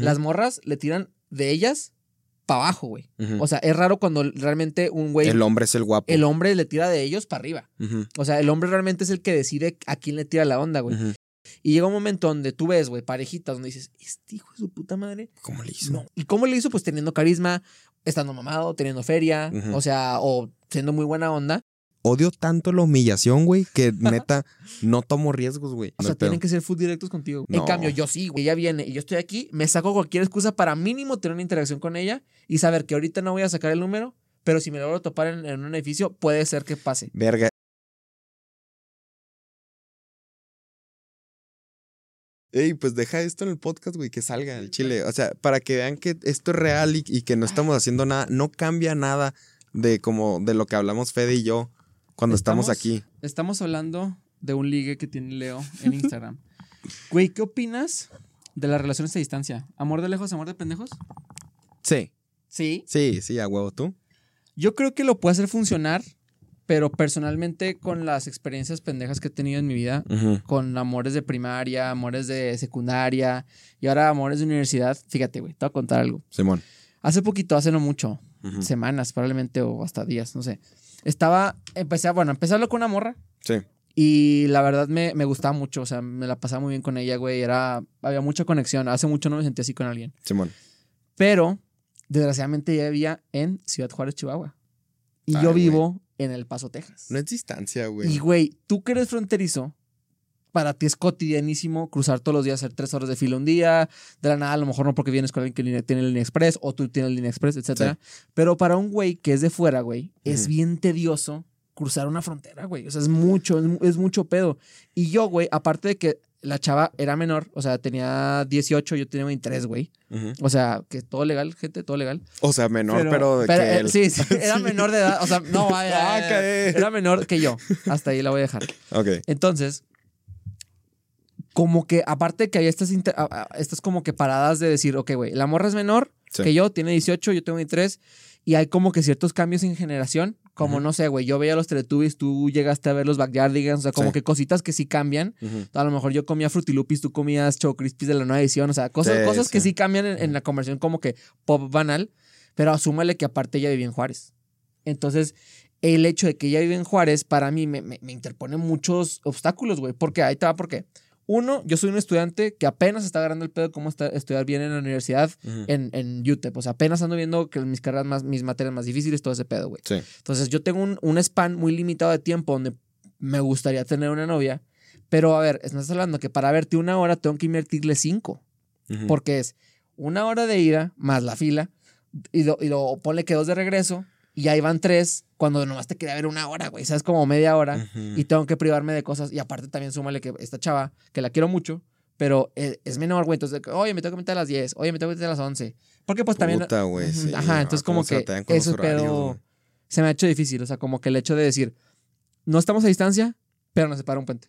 Las morras le tiran de ellas para abajo, güey. O sea, es raro cuando realmente un güey. el hombre es el guapo. el hombre le tira de ellos para arriba. O sea, el hombre realmente es el que decide a quién le tira la onda, güey. Y llega un momento donde tú ves, güey, parejitas donde dices, este hijo de su puta madre. ¿Cómo le hizo? No. ¿Y cómo le hizo? Pues teniendo carisma, estando mamado, teniendo feria, o sea, o siendo muy buena onda. Odio tanto la humillación, güey, que neta no tomo riesgos, güey. O sea, tienen que ser full directos contigo. En No. cambio, yo sí, güey. Ella viene y yo estoy aquí, me saco cualquier excusa para mínimo tener una interacción con ella y saber que ahorita no voy a sacar el número, pero si me logro topar en, en un edificio, puede ser que pase. Verga. Ey, pues deja esto en el podcast, güey, que salga el chile. O sea, para que vean que esto es real y, y que no estamos haciendo nada. No cambia nada de como de lo que hablamos Fede y yo cuando estamos, aquí. Estamos hablando de un ligue que tiene Leo en Instagram. Güey, ¿qué opinas de las relaciones a distancia? ¿Amor de lejos, amor de pendejos? Sí, Sí. sí, sí, a huevo tú. Yo creo que lo puede hacer funcionar, pero personalmente con las experiencias pendejas que he tenido en mi vida, con amores de primaria, amores de secundaria y ahora amores de universidad, fíjate, güey, te voy a contar algo. Simón. Hace poquito, hace no mucho, semanas probablemente o hasta días, no sé. Estaba, empecé a, bueno, empecé a hablar con una morra Sí. y la verdad me, me gustaba mucho, o sea, me la pasaba muy bien con ella, güey, era, había mucha conexión, hace mucho no me sentía así con alguien. Simón. Pero, desgraciadamente, ella vivía en Ciudad Juárez, Chihuahua. Y Ay, yo güey. vivo en El Paso, Texas. No es distancia, güey. Y, güey, tú que eres fronterizo, para ti es cotidianísimo cruzar todos los días, hacer tres horas de fila un día, de la nada, a lo mejor no porque vienes con alguien que tiene línea express o tú tienes línea express, etcétera. Pero para un güey que es de fuera, güey, es bien tedioso cruzar una frontera, güey. O sea, es mucho, es, mu- es mucho pedo. Y yo, güey, aparte de que la chava era menor, o sea, tenía 18, yo tenía 23, güey. O sea, que todo legal, gente, todo legal. O sea, menor, pero, de pero, que eh, él. sí, sí, era menor de edad. O sea, no, vaya, Ah, cae. era menor que yo. Hasta ahí la voy a dejar. Ok. Entonces, como que aparte que hay estas, inter- estas como que paradas de decir, ok, güey, la morra es menor Sí. que yo, tiene 18, yo tengo 23, y hay como que ciertos cambios en generación, como no sé, güey, yo veía los Teletubbies, tú llegaste a ver los Backyardigans, o sea, como Sí. que cositas que sí cambian. A lo mejor yo comía Frutilupis, tú comías Choco Crispies de la nueva edición, o sea, cosas, Sí, cosas que sí. cambian en, en la conversión como que pop banal, pero asúmale que aparte ella vivía en Juárez. Entonces, el hecho de que ella vive en Juárez, para mí me, me- me interpone muchos obstáculos, güey. Porque ahí te va, ¿por qué? Uno, yo soy un estudiante que apenas está agarrando el pedo de cómo está- estudiar bien en la universidad en, en UTEP. O sea, apenas ando viendo que mis carreras más, mis materias más difíciles, todo ese pedo, güey. Sí. Entonces yo tengo un, un span muy limitado de tiempo donde me gustaría tener una novia. Pero a ver, estás hablando que para verte una hora tengo que invertirle cinco. Porque es una hora de ida más la fila. Y lo, y lo ponle que dos de regreso. Y ahí van tres cuando nomás te quería ver una hora, güey. ¿Sabes? Como media hora. Ujú. Y tengo que privarme de cosas. Y aparte también súmale que esta chava, que la quiero mucho, pero eh, es menor, güey. Entonces, oye, me tengo que meter a las 10. Oye, me tengo que meter a las 11. Porque pues también... Sí, Ajá, no, entonces ¿cómo como que eso es pedo... Se me ha hecho difícil. O sea, como que el hecho de decir, no estamos a distancia, pero nos separa un puente.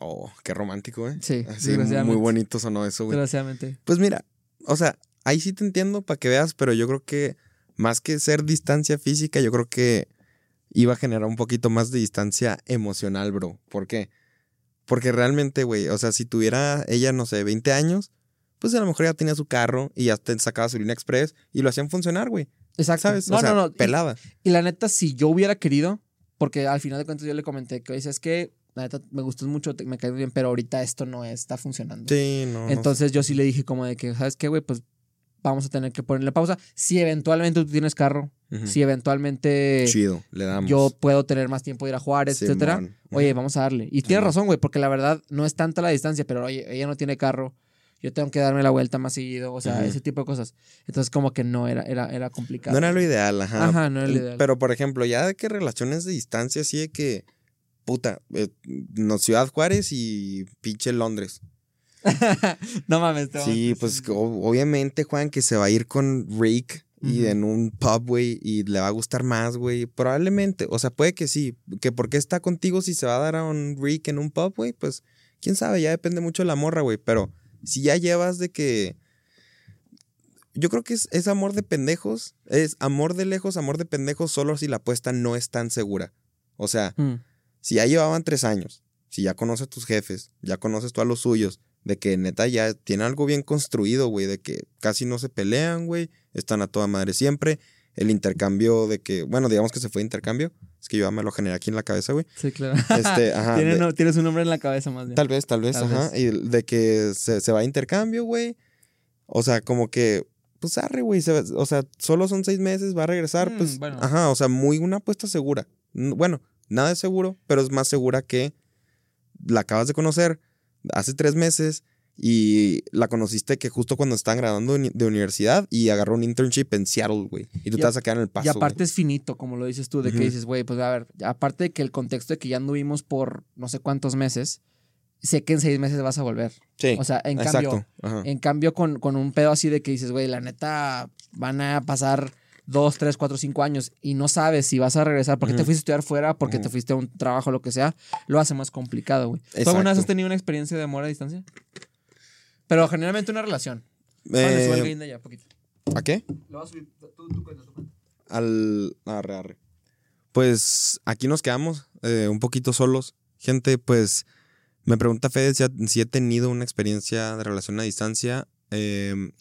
Oh, qué romántico, ¿eh? Sí, Así, muy bonito sonó eso, güey. Desgraciadamente. Pues mira, o sea, ahí sí te entiendo para que veas, pero yo creo que más que ser distancia física, yo creo que iba a generar un poquito más de distancia emocional, bro. ¿Por qué? Porque realmente, güey, o sea, si tuviera ella, no sé, 20 años, pues a lo mejor ya tenía su carro y ya sacaba su línea express y lo hacían funcionar, güey. Exacto. ¿Sabes? No, o sea, no, no. Pelada. Y la neta, si yo hubiera querido, porque al final de cuentas yo le comenté que dices que la neta me gustas mucho, te- me caes bien, pero ahorita esto no está funcionando. Sí, no. no Entonces yo sí le dije como de que, ¿sabes qué, güey? Pues vamos a tener que ponerle pausa. Si eventualmente tú tienes carro, sé. Ujú. si eventualmente Chido, le damos. yo puedo tener más tiempo de ir a Juárez, Simón. etcétera, oye, Ujú. vamos a darle. Y tienes Simón. razón, güey, porque la verdad no es tanta la distancia, pero oye, ella no tiene carro. Yo tengo que darme la vuelta más seguido, o sea, ese tipo de cosas. Entonces, como que no, era, era, era complicado. No era lo ideal, ajá. Ajá, no era lo ideal. Pero, por ejemplo, ya de que relaciones de distancia, así de que, puta, eh, no, Ciudad Juárez y pinche Londres. no mames. te Sí, pues obviamente, Juan, que se va a ir con Rick y en un pub, güey, y le va a gustar más, güey. Probablemente, o sea, puede que sí. Que porque está contigo si se va a dar a un Rick en un pub, güey, pues quién sabe, ya depende mucho de la morra, güey. Pero si ya llevas de que. Yo creo que es, es amor de pendejos. Es amor de lejos, amor de pendejos, solo si la apuesta no es tan segura. O sea, Mm. si ya llevaban tres años, si ya conoces a tus jefes, ya conoces tú a los suyos, De que neta ya tiene algo bien construido, güey. De que casi no se pelean, güey. Están a toda madre siempre. El intercambio de que, bueno, digamos que se fue intercambio. Es que yo ya me lo generé aquí en la cabeza, güey. Sí, claro. Este, ajá. De- no- tienes un nombre en la cabeza más bien. Tal vez, tal vez, Tal ajá. vez. Y de que se, se va a intercambio, güey. O sea, como que, pues arre, güey. se O sea, solo son seis meses, va a regresar, Mm, pues. bueno. Ajá, o sea, muy una apuesta segura. Bueno, nada es seguro, pero es más segura que la acabas de conocer hace tres meses y la conociste que justo cuando estaban graduando de universidad y agarró un internship en Seattle, güey. Y tú Y te vas a quedar en el paso. y aparte es finito, como lo dices tú, de Ujú. que dices, güey, pues a ver, aparte de que el contexto de que ya anduvimos por no sé cuántos meses, sé que en seis meses vas a volver. Sí, O sea, en exacto. cambio, Ajá. en cambio con, con un pedo así de que dices, güey, la neta van a pasar dos, tres, cuatro, cinco años y no sabes si vas a regresar porque te fuiste a estudiar fuera, porque te fuiste a un trabajo, lo que sea, lo hace más complicado, güey. ¿Tú alguna vez has tenido una experiencia de amor a distancia? Pero generalmente una relación. Vale, sube el Eh, gain de allá, poquito. ¿A qué? Lo vas a subir, tú, tú cuenta, tú al arre, arre. Pues aquí nos quedamos eh, un poquito solos. Gente, pues me pregunta Fede si, ha- si he tenido una experiencia de relación a distancia. Em,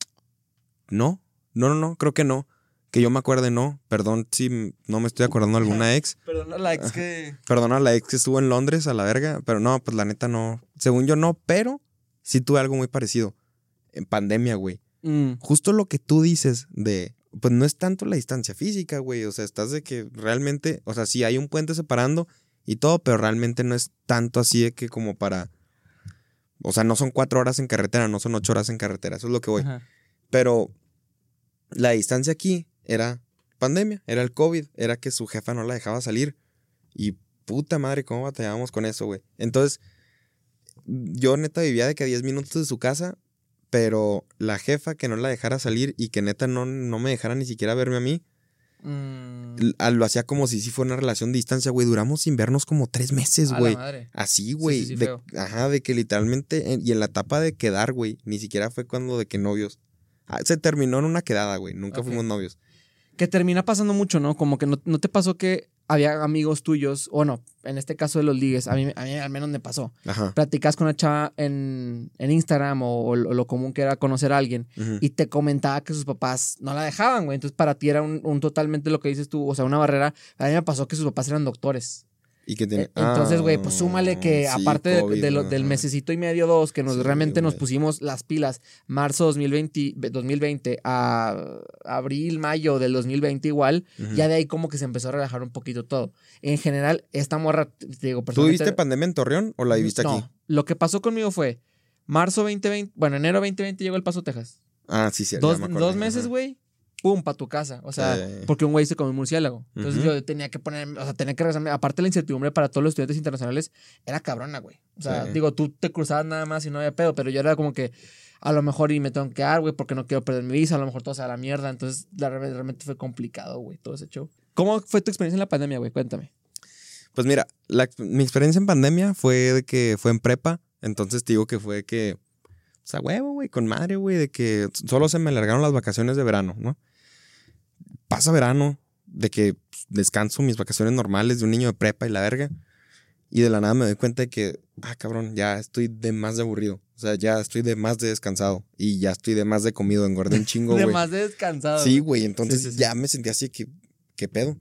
no, no, no, no, creo que no. Que yo me acuerde, no. Perdón si no me estoy acordando de alguna ex. Perdona la ex que... Perdona a la ex que estuvo en Londres a la verga. Pero no, pues la neta no. Según yo no, pero sí tuve algo muy parecido. En pandemia, güey Mm, justo lo que tú dices de, pues no es tanto la distancia física, güey, o sea, estás de que realmente, o sea, sí hay un puente separando y todo, pero realmente no es tanto así de que como para, o sea, no son cuatro horas en carretera, no son ocho horas en carretera, eso es lo que voy. ajá. Pero la distancia aquí era pandemia, era el COVID, era que su jefa no la dejaba salir y puta madre, ¿cómo batallábamos con eso, güey? Entonces, yo neta vivía de que a 10 minutos de su casa, pero la jefa que no la dejara salir y que neta no, no me dejara ni siquiera verme a mí, Mm, lo hacía como si sí fuera una relación de distancia, güey. Duramos sin vernos como tres meses, a güey. Así, güey. sí, sí, de- feo. ajá, de que literalmente, en- y en la etapa de quedar, güey, ni siquiera fue cuando de que novios. Ah, se terminó en una quedada, güey. Nunca fuimos novios. Que termina pasando mucho, ¿no? Como que no, no te pasó que había amigos tuyos, o no, en este caso de los ligues, a mí, a mí al menos me pasó. Ajá. Platicas con una chava en, en Instagram o, o lo común que era conocer a alguien y te comentaba que sus papás no la dejaban, güey. Entonces para ti era un, un totalmente lo que dices tú, o sea, una barrera. A mí me pasó que sus papás eran doctores. Y que tiene. Eh, Entonces, güey, pues súmale que Ah, sí, aparte de- COVID, de lo- del mesecito y medio, dos, que nos Sí, realmente nos pusimos las pilas, marzo 2020, 2020 a abril, mayo del 2020 igual, ya de ahí como que se empezó a relajar un poquito todo. En general, esta morra, te digo, ¿Tú viviste pandemia en Torreón o la viviste no, aquí? lo que pasó conmigo fue marzo 2020, bueno, enero 2020 llegó el Paso, Texas. Ah, sí, sí. dos dos meses, güey, pum, para tu casa. O sea, porque un güey se comió un murciélago. Entonces yo tenía que poner, o sea, tenía que regresarme. Aparte la incertidumbre para todos los estudiantes internacionales era cabrona, güey. O sea, Sí. digo, tú te cruzabas nada más y no había pedo, pero yo era como que a lo mejor y me tengo que quedar, güey, porque no quiero perder mi visa, a lo mejor todo se va a la mierda. Entonces, la, realmente fue complicado, güey, todo ese show. ¿Cómo fue tu experiencia en la pandemia, güey? Cuéntame. Pues mira, la mi experiencia en pandemia fue de que fue en prepa. Entonces te digo que fue que. O sea, huevo, güey, con madre, güey, de que solo se me alargaron las vacaciones de verano, ¿no? Pasa verano, de que pues, descanso mis vacaciones normales de un niño de prepa y la verga. Y de la nada me doy cuenta de que, ah, cabrón, ya estoy de más de aburrido. O sea, ya estoy de más de descansado. Y ya estoy de más de comido, engordé un chingo, de güey. más de descansado. Sí, güey, entonces Sí, sí, sí. ya me sentí así que, ¿qué pedo?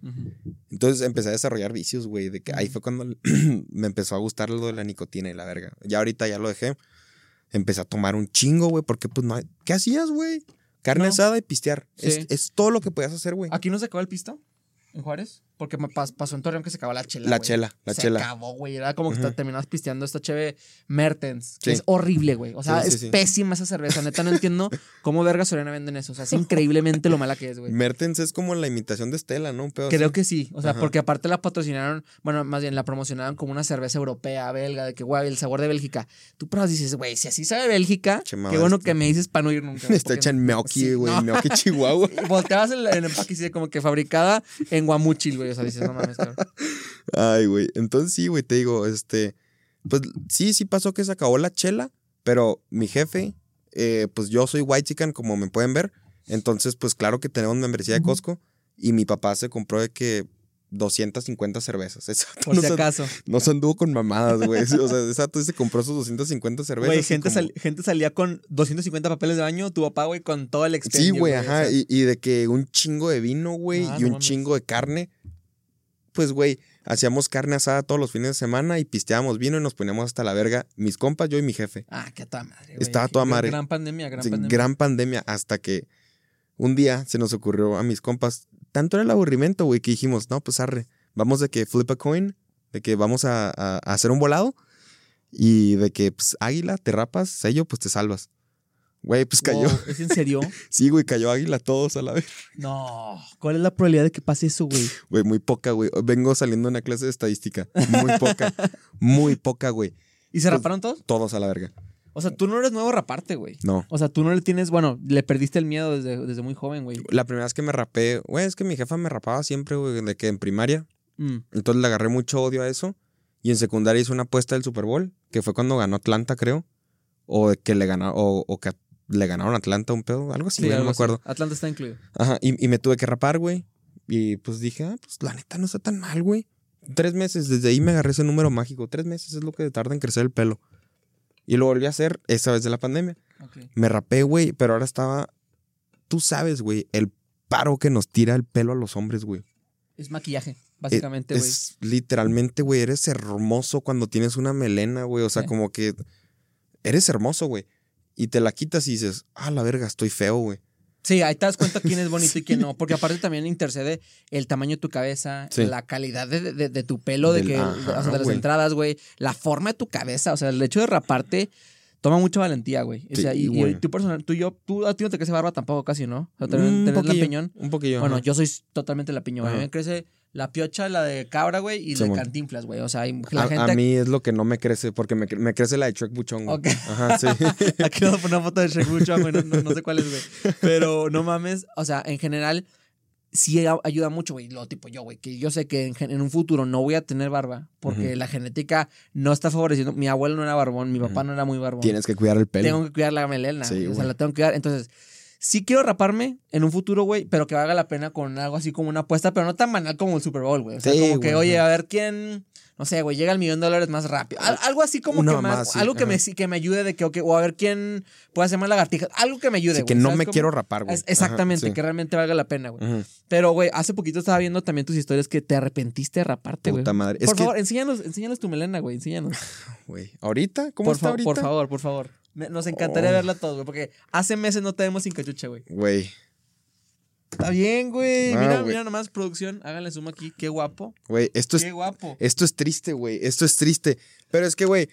Entonces empecé a desarrollar vicios, güey, de que ahí fue cuando me empezó a gustar lo de la nicotina y la verga. Ya ahorita ya lo dejé. Empecé a tomar un chingo, güey, porque pues no hay... ¿Qué hacías, güey? Carne No. asada y pistear. Sí. Es, es todo lo que podías hacer, güey. ¿Aquí no se acabó el pisto? ¿En Juárez? Porque me pas- pasó en Torreón que se acabó la chela. La güey. chela, la se chela. acabó, güey. Era como que te- terminabas pisteando esta cheve Mertens. que Sí. Es horrible, güey. O sea, Sí, sí, es pésima esa cerveza. Neta, no entiendo cómo verga Soriana venden eso. O sea, es increíblemente lo mala que es, güey. Mertens es como la imitación de Estela, ¿no? Un pedo Creo así. que sí. O sea, Ajá. porque aparte la patrocinaron, bueno, más bien la promocionaron como una cerveza europea, belga, de que, güey, el sabor de Bélgica. Tú pruebas dices, güey, si así sabe Bélgica, qué bueno este- que me dices para no ir nunca. Está hecha en sí, güey. no. Meoki, Chihuahua. Volteabas el, el empaque y como que fabricada en Guamuchil, güey. O sea, dices, no mames, cabrón. Ay, güey. Entonces sí, güey, te digo, este, pues sí, sí pasó que se acabó la chela, pero mi jefe, eh, pues yo soy white chicken, como me pueden ver. Entonces, pues claro que tenemos membresía de. Costco y mi papá se compró de que 250 cervezas. Por no si se- acaso. No se anduvo con mamadas, güey. O sea, ese vato se compró sus 250 cervezas. Güey, y gente, como- sal- gente salía con 250 papeles de baño, tu papá, güey, con todo el Sí, expendio. güey, o ajá. sea, Y, y de que un chingo de vino, güey, Ah, y no un mames. chingo de carne. Pues, güey, hacíamos carne asada todos los fines de semana y pisteábamos vino y nos poníamos hasta la verga. Mis compas, yo y mi jefe. Ah, qué toda madre, güey. Estaba toda madre. Gran pandemia, gran Sí, pandemia. gran pandemia hasta que un día se nos ocurrió a mis compas. Tanto era el aburrimiento, güey, que dijimos, no, pues arre, vamos de que flip a coin, de que vamos a, a- a hacer un volado y de que, pues, águila, te rapas, sello, pues te salvas. Güey, pues cayó. Wow, ¿Es en serio? Sí, güey, cayó águila todos a la vez. No. ¿Cuál es la probabilidad de que pase eso, güey? Güey, muy poca, güey. Vengo saliendo de una clase de estadística. Muy poca. muy poca, güey. ¿Y se Pues- raparon todos? Todos a la verga. O sea, tú no eres nuevo a raparte, güey. No. O sea, tú no le tienes, bueno, le perdiste el miedo desde, desde muy joven, güey. La primera vez que me rapé, güey, es que mi jefa me rapaba siempre, güey, de que en primaria. Mm. Entonces le agarré mucho odio a eso. Y en secundaria hice una apuesta del Super Bowl, que fue cuando ganó Atlanta, creo. O de que le ganaron, o, o que le ganaron a Atlanta un pedo, algo así, Sí, no me así. acuerdo. Atlanta está incluido. Ajá, y, y me tuve que rapar, güey. Y pues dije, ah, pues la neta no está tan mal, güey. Tres meses, desde ahí me agarré ese número mágico. Tres meses es lo que tarda en crecer el pelo. Y lo volví a hacer esa vez de la pandemia. Me rapé, güey, pero ahora estaba. Tú sabes, güey, el paro que nos tira el pelo a los hombres, güey. Es maquillaje, básicamente, Eh, güey. Es literalmente, güey, eres hermoso cuando tienes una melena, güey. O sea, como que eres hermoso, güey. Y te la quitas y dices, ah, la verga, estoy feo, güey. Sí, ahí te das cuenta quién es bonito y quién no. Porque aparte también intercede el tamaño de tu cabeza, Sí. la calidad de, de- de tu pelo, de que, ajá, o sea, de las entradas, güey. La forma de tu cabeza. O sea, el hecho de raparte toma mucha valentía, güey. O Sí, sea, y, y tú personal, tú y yo, tú a ti no te crece barba tampoco casi, ¿no? O sea, tenés, Un tenés la piñón. Un poquillo. Bueno, ajá. yo soy totalmente la piñón. A mí me crece la piocha, la de cabra, güey, y la de cantinflas, güey. O sea, la a, gente. a mí es lo que no me crece, porque me, me crece la de Shrek Buchón, güey. Ok. Ajá, sí. Aquí vamos a poner una foto de Shrek Buchón, güey. No, no- no sé cuál es, güey. Pero no mames. O sea, en general, sí ayuda mucho, güey. Lo tipo yo, güey. Que yo sé que en, un futuro no voy a tener barba porque la genética no está favoreciendo. Mi abuelo no era barbón, mi papá no era muy barbón. Tienes que cuidar el pelo. Tengo que cuidar la melena. Sí, o sea, la tengo que cuidar. Entonces, sí quiero raparme en un futuro, güey, pero que valga la pena con algo así como una apuesta, pero no tan banal como el Super Bowl, güey. O sea, Sí, como que, güey, oye, a ver quién. No sé, güey, llega al millón de dólares más rápido. Al- algo así como que más. algo que me, que me ayude de que, ok, o a ver quién puede hacer más lagartijas. Algo que me ayude, güey. que no ¿sabes me cómo? quiero rapar, güey. Exactamente, Ajá, sí. que realmente valga la pena, güey. Pero, güey, hace poquito estaba viendo también tus historias que te arrepentiste de raparte, güey. Puta madre. Es Por que, favor, enséñanos, enséñanos tu melena, güey, enséñanos. güey, ¿ahorita? ¿Cómo Por, está ahorita? por favor, por favor. Me- nos encantaría Oh. verla todos, güey, porque hace meses no te vemos sin cachucha, güey. Güey, Está bien, güey. Ah, mira, mira nomás, producción. Háganle zoom aquí. Qué guapo. güey, esto es Qué guapo. Esto es triste, güey. Esto es triste. Pero es que, güey.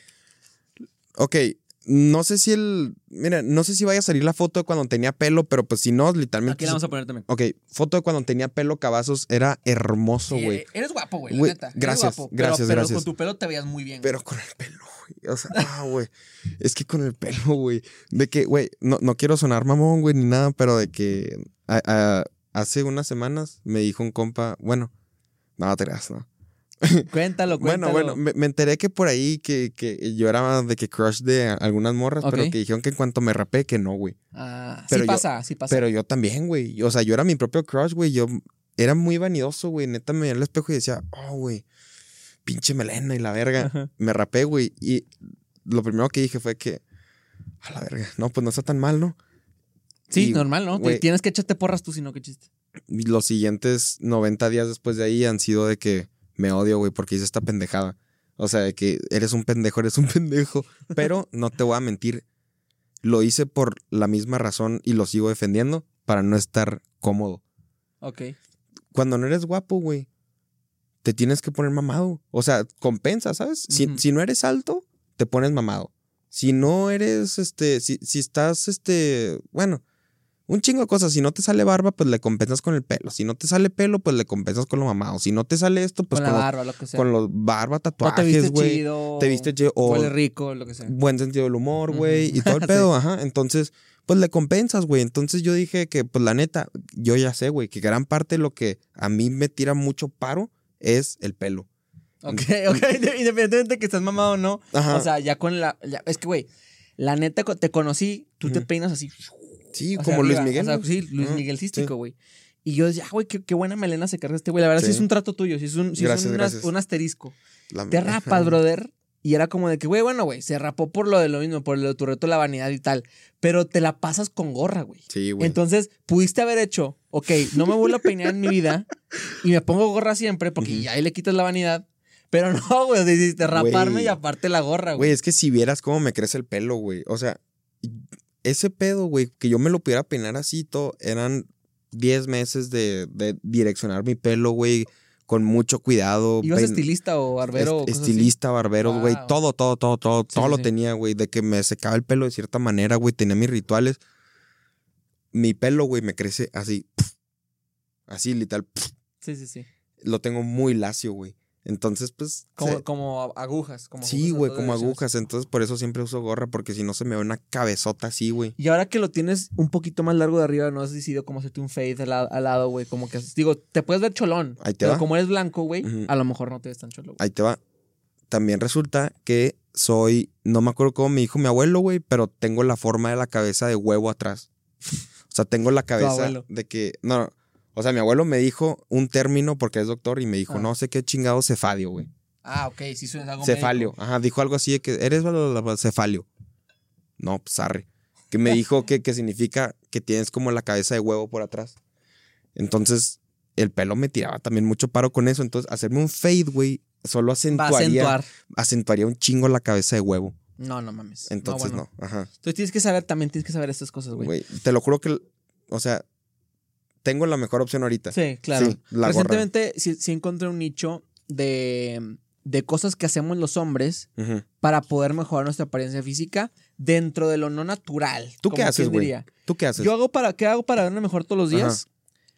Ok. No sé si el. Mira, no sé si vaya a salir la foto de cuando tenía pelo, pero pues si no, literalmente. Aquí la vamos a poner también. Ok, foto de cuando tenía pelo cavazos era hermoso, güey. Eh, eres guapo, güey, la neta. Gracias, guapo, gracias, pero, pero gracias. con tu pelo te veías muy bien. Pero con el pelo, güey. O sea, ah, güey. Es que con el pelo, güey. De que, güey, no, no quiero sonar mamón, güey, ni nada, pero de que a- a- hace unas semanas me dijo un compa, bueno, no te creas, ¿no? Cuéntalo, cuéntalo. Bueno, bueno, me, me enteré que por ahí que, que yo era de que crush de algunas morras, pero que dijeron que en cuanto me rapé, que no, güey. Ah, Pero sí yo- pasa, sí pasa. Pero yo también, güey. O sea, yo era mi propio crush, güey. Yo era muy vanidoso, güey. Neta me veía al espejo y decía, oh, güey, pinche melena y la verga. Ajá. Me rapé, güey. Y lo primero que dije fue que, a la verga, no, pues no está tan mal, ¿no? Sí, y, normal, ¿no? Tienes que echarte porras tú, si no, qué chiste. Los siguientes 90 días después de ahí han sido de que me odio, güey, porque hice esta pendejada. O sea, de que eres un pendejo, eres un pendejo. Pero no te voy a mentir. Lo hice por la misma razón y lo sigo defendiendo para no estar cómodo. Ok. Cuando no eres guapo, güey, te tienes que poner mamado. O sea, compensa, ¿sabes? Si, si no eres alto, te pones mamado. Si no eres, este, si, si estás, este, bueno, un chingo de cosas. Si no te sale barba, pues le compensas con el pelo. Si no te sale pelo, pues le compensas con lo mamado. Si no te sale esto, pues con con, la barba, lo que sea. con los barba, tatuajes, güey. Te viste chido. O Huele rico, lo que sea. buen sentido del humor, güey. Y todo el Sí. pedo, ajá. Entonces, pues le compensas, güey. Entonces yo dije que, pues la neta, yo ya sé, güey, que gran parte de lo que a mí me tira mucho paro es el pelo. Ok, ok. Independientemente de que estés mamado o no. Ajá. O sea, ya con la. ya- es que, güey, la neta, te conocí, tú te peinas así. Sí, como Luis arriba, Miguel. o sea, güey. sí, Luis Miguel cístico, güey. Y yo decía, ah, güey, qué, qué buena melena se carga este güey. La verdad, sí, Sí. es un trato tuyo, sí es un, sí es un, asterisco. La- Te rapas, brother. Y era como de que, güey, bueno, güey, se rapó por lo de lo mismo, por lo de tu reto la vanidad y tal. Pero te la pasas con gorra, güey. Sí, güey. Entonces, pudiste haber hecho, ok, no me vuelvo a peinar en mi vida y me pongo gorra siempre porque ya ahí le quitas la vanidad. Pero no, güey, decidiste raparme y aparte la gorra, Güey, güey. es que si vieras cómo me crece el pelo, güey. O sea, ese pedo, güey, que yo me lo pudiera peinar así todo, eran 10 meses de, de direccionar mi pelo, güey, con mucho cuidado. ¿Ibas pein- estilista o barbero? o así? estilista, barberos, güey, todo, todo, todo, todo, todo sí, lo tenía, güey, de que me secaba el pelo de cierta manera, güey, tenía mis rituales. Mi pelo, güey, me crece así, así, literal, Sí, sí, sí. lo tengo muy lacio, güey. Entonces, pues, Como, se- como agujas. Como sí, güey, como agujas. Entonces, por eso siempre uso gorra, porque si no se me ve una cabezota así, güey. Y ahora que lo tienes un poquito más largo de arriba, no has decidido cómo hacerte un fade al, la- al lado, güey. Como que, digo, te puedes ver cholón. Ahí te pero va. como eres blanco, güey, a lo mejor no te ves tan cholo. Ahí te va. También resulta que soy, no me acuerdo cómo me dijo mi abuelo, güey, pero tengo la forma de la cabeza de huevo atrás. O sea, tengo la cabeza de que, no, no. O sea, mi abuelo me dijo un término porque es doctor y me dijo, Ah. no sé qué chingado cefadio, güey. Ah, ok, sí suena algo Cefalio. médico. Ajá, dijo algo así de que eres cefalio. No, pues arre. Que me dijo que, que significa que tienes como la cabeza de huevo por atrás. Entonces, el pelo me tiraba también mucho paro con eso. Entonces, hacerme un fade, güey, solo acentuaría, acentuar. acentuaría un chingo la cabeza de huevo. No, no mames. Entonces, bueno. no. Ajá. Entonces tienes que saber, también tienes que saber estas cosas, güey. Güey, te lo juro que, o sea, tengo la mejor opción ahorita. Sí, claro. Sí, la gorra. Recientemente sí, sí encontré un nicho de, de cosas que hacemos los hombres para poder mejorar nuestra apariencia física dentro de lo no natural. ¿Tú qué haces, güey? ¿Tú qué haces? Yo hago para, ¿qué hago para verme mejor todos los días?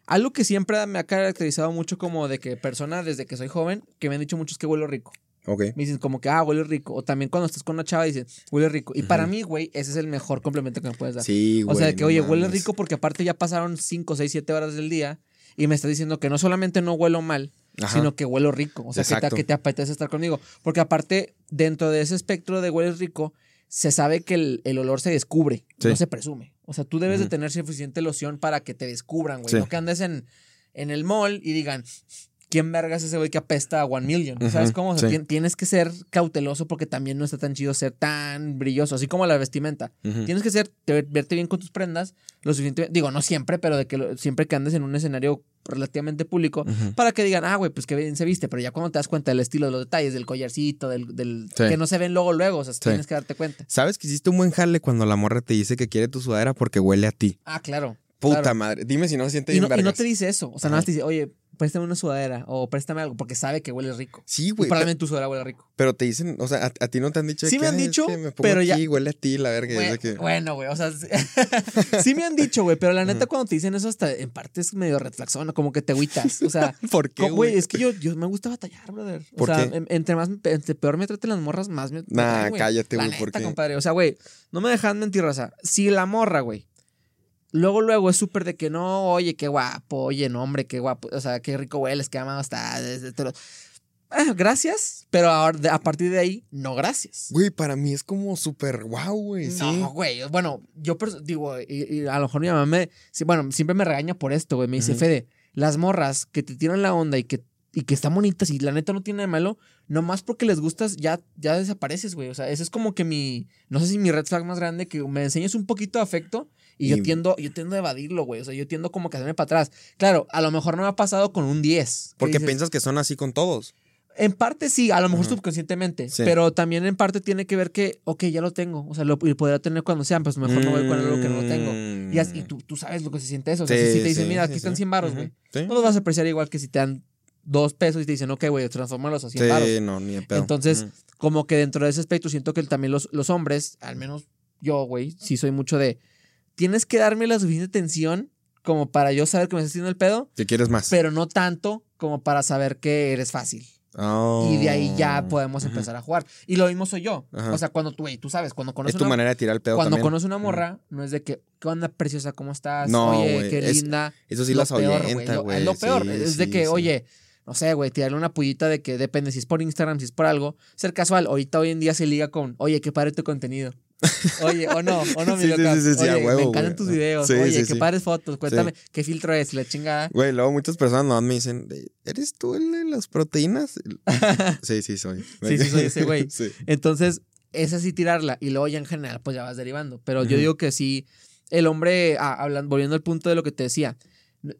Algo que siempre me ha caracterizado mucho como de que persona desde que soy joven, que me han dicho muchos que huelo rico. Ok. Me dicen como que, ah, huele rico. O también cuando estás con una chava dicen, huele rico. Y para mí, güey, ese es el mejor complemento que me puedes dar. Sí, güey. o sea, de que, no oye, huele mames. rico porque aparte ya pasaron 5, 6, 7 horas del día y me estás diciendo que no solamente no huelo mal, Ajá. sino que huelo rico. O sea, que te, que te apetece estar conmigo. Porque aparte, dentro de ese espectro de hueles rico, se sabe que el, el olor se descubre, Sí. no se presume. O sea, tú debes de tener suficiente loción para que te descubran, güey. Sí. No que andes en, en el mall y digan, ¿quién vergas es ese güey que apesta a One Million? ¿Sabes cómo? O sea, sí. tien- tienes que ser cauteloso porque también no está tan chido ser tan brilloso, así como la vestimenta. Tienes que ser, te- verte bien con tus prendas, lo suficiente, digo, no siempre, pero de que lo- siempre que andes en un escenario relativamente público, para que digan, ah, güey, pues que bien se viste, pero ya cuando te das cuenta del estilo, de los detalles, del collarcito, del, del Sí. que no se ven luego, luego, o sea, tienes que darte cuenta. ¿Sabes que hiciste un buen jale cuando la morra te dice que quiere tu sudadera porque huele a ti? Ah, claro. Puta claro. madre. Dime si no se siente Y bien no, y no vergas. te dice eso, o sea, nada más te dice, oye, préstame una sudadera o préstame algo, porque sabe que huele rico. Sí, güey. probablemente tu sudadera huele rico. Pero te dicen, o sea, a, a ti no te han dicho Sí que, me han "Ay, es dicho, que me pongo pero ya- aquí, huele a ti, la verga. de que- Bueno, güey, o sea, sí, me han dicho, güey, pero la neta cuando te dicen eso hasta en parte es medio reflexón, como que te agüitas, o sea, ¿Por qué, Güey, es que yo, yo me gusta batallar, brother. O ¿Por sea, qué? en- entre más, entre peor me traten las morras, más me. me Nah, traen, güey. cállate, La güey, ¿por neta, qué? compadre. O sea, güey, no me dejan mentir, raza. Si la morra, güey, luego, luego es súper de que no, oye, qué guapo, oye, no, hombre, qué guapo, o sea, qué rico hueles, qué amado está. Ah, gracias, pero a partir de ahí, no gracias. Güey, para mí es como súper guau, güey. Sí. No, güey. Bueno, yo digo, y, y a lo mejor mi mamá me. sí, bueno, siempre me regaña por esto, güey. Me dice, Ujú. Fede, las morras que te tiran la onda y que, y que están bonitas y la neta no tiene de malo, nomás porque les gustas, ya, ya desapareces, güey. O sea, ese es como que mi. No sé si mi red flag más grande, que me enseñes un poquito de afecto y, yo tiendo, yo tiendo a evadirlo, güey. O sea, yo tiendo como que a hacerme para atrás. Claro, a lo mejor no me ha pasado con un 10. que Porque dices, piensas que son así con todos. en parte sí, a lo mejor Ajá. subconscientemente, Sí. pero también en parte tiene que ver que, ok, ya lo tengo, o sea, lo podría tener cuando sean, pues mejor me voy con algo que no lo tengo. Y, así- y tú, tú sabes lo que se siente eso. O sea, si- si, Mm. Sí, te dicen, mira, aquí están sí. 100 baros, güey. No los vas a apreciar igual que si te dan dos pesos y te dicen, ok, güey, transfórmalos a 100 baros. Sí, no, ni de pedo. Entonces, como que dentro de ese aspecto siento que también los, los hombres, al menos yo, güey, sí soy mucho de, tienes que darme la suficiente atención como para yo saber que me estás haciendo el pedo, ¿Qué quieres más? pero no tanto como para saber que eres fácil. Oh. Y de ahí ya podemos Ujú. empezar a jugar. Y lo mismo soy yo. Ajá. O sea, cuando tú, güey, tú sabes, cuando Es conoces tu una, manera de tirar el pedo cuando conoces una morra, no es de que, ¿qué onda, preciosa? ¿Cómo estás? No, oye, güey, qué es- linda. Eso sí Lo las peor, ahuyenta, güey. Es lo peor. Sí, es de sí, que, sí. oye, no sé, güey, tirarle una pullita de que depende si es por Instagram, si es por algo. Ser casual. Ahorita hoy en día se liga con, oye, qué padre tu contenido. Oye, o no, o no, mi Sí, sí, loca. sí, sí, sí, a Oye, huevo, me encantan güey. tus videos. Sí, Oye, sí, qué sí. padres fotos. Cuéntame, ¿qué filtro es? La chingada. Güey, luego muchas personas no me dicen, ¿eres tú el de las proteínas? sí, sí, soy. Sí, sí, soy ese güey. Entonces, es así tirarla. Y luego ya en general, pues ya vas derivando. Pero yo digo que sí, el hombre, ah, hablando, volviendo al punto de lo que te decía,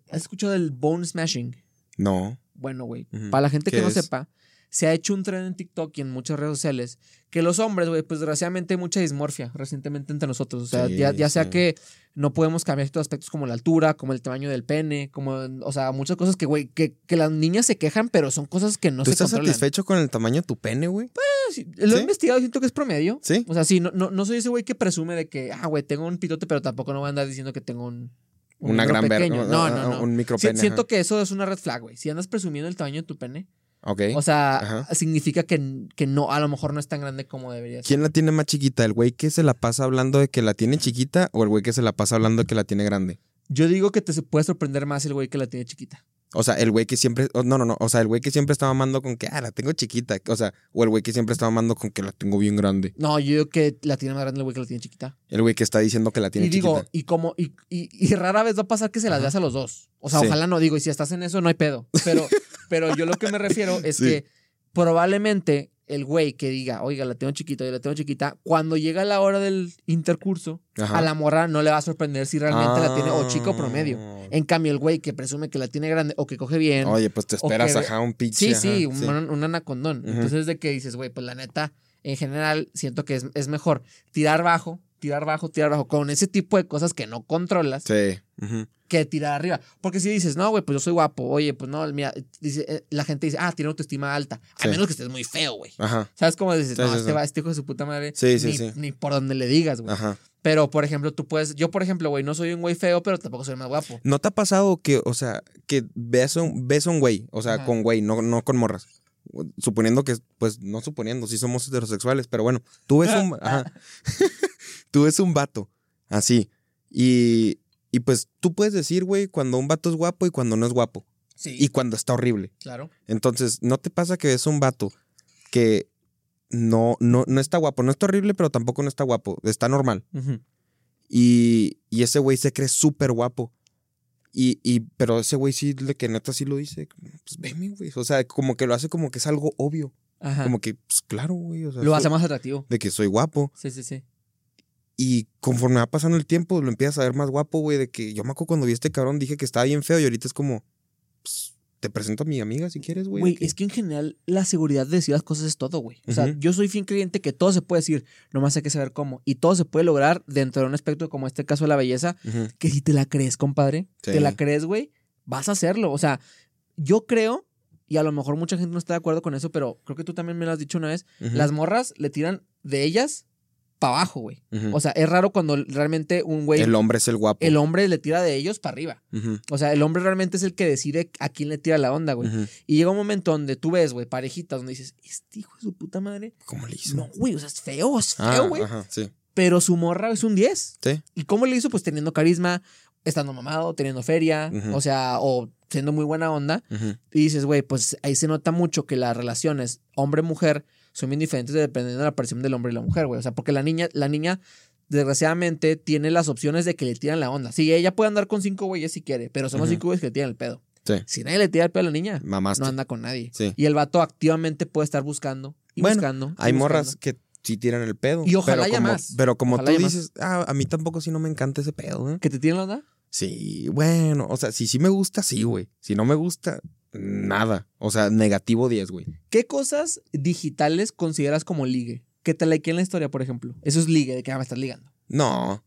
¿has escuchado del bone smashing? No. Bueno, güey, para la gente ¿Qué que no es? sepa, se ha hecho un tren en TikTok y en muchas redes sociales que los hombres, güey, pues desgraciadamente hay mucha dismorfia recientemente entre nosotros. O sea, Sí, ya, ya sea sí. que no podemos cambiar ciertos aspectos como la altura, como el tamaño del pene, como, o sea, muchas cosas que, güey, que, que las niñas se quejan, pero son cosas que no ¿Tú se estás controlan. satisfecho con el tamaño de tu pene, güey? Sí, Lo he ¿Sí? investigado y siento que es promedio. Sí. O sea, sí, no, no, no soy ese güey que presume de que, ah, güey, tengo un pitote, pero tampoco no voy a andar diciendo que tengo un. un Una gran verga. No, no, no. Un micro pene. siento que eso es una red flag, güey. Si andas presumiendo el tamaño de tu pene, Ok. o sea, Ajá. significa que, que no, a lo mejor no es tan grande como debería ser. ¿Quién la tiene más chiquita? ¿El güey que se la pasa hablando de que la tiene chiquita o el güey que se la pasa hablando de que la tiene grande? Yo digo que te puede sorprender más el güey que la tiene chiquita. O sea, el güey que siempre. oh, No, no, no. O sea, el güey que siempre está mamando con que, ah, la tengo chiquita. O sea, o el güey que siempre está mamando con que la tengo bien grande. No, yo digo que la tiene más grande el güey que la tiene chiquita. El güey que está diciendo que la tiene y digo, chiquita. y como, y, y, y rara vez va a pasar que se las veas a los dos. O sea, Sí. ojalá no, digo, y si estás en eso, no hay pedo. Pero, pero yo lo que me refiero es Sí. que probablemente el güey que diga, oiga, la tengo chiquita, yo la tengo chiquita, cuando llega la hora del intercurso, Ajá. a la morra no le va a sorprender si realmente la tiene o chica o promedio. Ah. En cambio, el güey que presume que la tiene grande o que coge bien. Oye, pues te esperas, que ajá, un pinche. sí, ajá, sí, un, un anacondón. Entonces, de que dices, güey, pues la neta, en general, siento que es, es mejor tirar bajo, tirar bajo, tirar bajo, con ese tipo de cosas que no controlas, Sí. Que tirar arriba. Porque si dices, no, güey, pues yo soy guapo, oye, pues no, mira, dice, eh, la gente dice, ah, tiene autoestima alta. A Sí. menos que estés muy feo, güey. Ajá. ¿Sabes cómo dices? Sí, no, sí, este, va, este hijo de su puta madre. Sí, sí, ni, sí. ni por donde le digas, güey. Ajá. Pero, por ejemplo, tú puedes. Yo, por ejemplo, güey, no soy un güey feo, pero tampoco soy el más guapo. ¿No te ha pasado que, o sea, que ves a un, ves a un güey, o sea, Ajá. con güey, no, no con morras? Suponiendo que, pues, no suponiendo, sí somos heterosexuales, pero bueno, tú ves un, ajá. tú ves un vato, así, y, y pues tú puedes decir, güey, cuando un vato es guapo y cuando no es guapo, Sí. y cuando está horrible. claro. Entonces, ¿no te pasa que ves un vato que no, no, no está guapo, no está horrible, pero tampoco no está guapo, está normal? Y, y ese güey se cree súper guapo. Y, y, pero ese güey sí, de que neta sí lo dice, pues veme, güey. O sea, como que lo hace como que es algo obvio. Ajá. Como que, pues claro, güey. O sea, Lo soy- hace más atractivo. De que soy guapo. Sí, sí, sí. Y conforme va pasando el tiempo, lo empiezas a ver más guapo, güey. De que yo me acuerdo cuando vi a este cabrón, dije que estaba bien feo y ahorita es como, pues, te presento a mi amiga si quieres, güey. Güey, es que en general la seguridad de decir las cosas es todo, güey. O sea, yo soy fin creyente que todo se puede decir, nomás hay que saber cómo. Y todo se puede lograr dentro de un aspecto como este caso de la belleza, que si te la crees, compadre, Sí. te la crees, güey, vas a hacerlo. O sea, yo creo, y a lo mejor mucha gente no está de acuerdo con eso, pero creo que tú también me lo has dicho una vez, las morras le tiran de ellas para abajo, güey. O sea, es raro cuando realmente un güey, el el, hombre es el guapo. hombre le tira de ellos para arriba. O sea, el hombre realmente es el que decide a quién le tira la onda, güey. Y llega un momento donde tú ves, güey, parejitas donde dices, este hijo de su puta madre. ¿Cómo le hizo? No, güey, o sea, es feo, es Ah, feo, güey. Ajá, sí. pero su morra es un 10. Sí. ¿Y cómo le hizo? Pues teniendo carisma, estando mamado, teniendo feria, o sea, o siendo muy buena onda. Y dices, güey, pues ahí se nota mucho que las relaciones hombre-mujer son bien diferentes dependiendo de la percepción del hombre y la mujer, güey. O sea, porque la niña, la niña, desgraciadamente, tiene las opciones de que le tiran la onda. Sí, ella puede andar con cinco güeyes si quiere, pero son los cinco güeyes que le tiran el pedo. Sí. Si nadie le tira el pedo a la niña, Mamaste. no anda con nadie. Sí. Y el vato activamente puede estar buscando y Bueno, buscando. y Hay buscando. morras que sí tiran el pedo. Y ojalá pero haya como, más. Pero como Ojalá tú dices, ah, a mí tampoco sí no me encanta ese pedo, ¿eh? ¿Que te tiran la onda? Sí, bueno, o sea, si sí me gusta, sí, güey. Si no me gusta, nada. O sea, negativo 10, güey. ¿Qué cosas digitales consideras como ligue? Que te like en la historia, por ejemplo. Eso es ligue, de que ah, me estás ligando. No.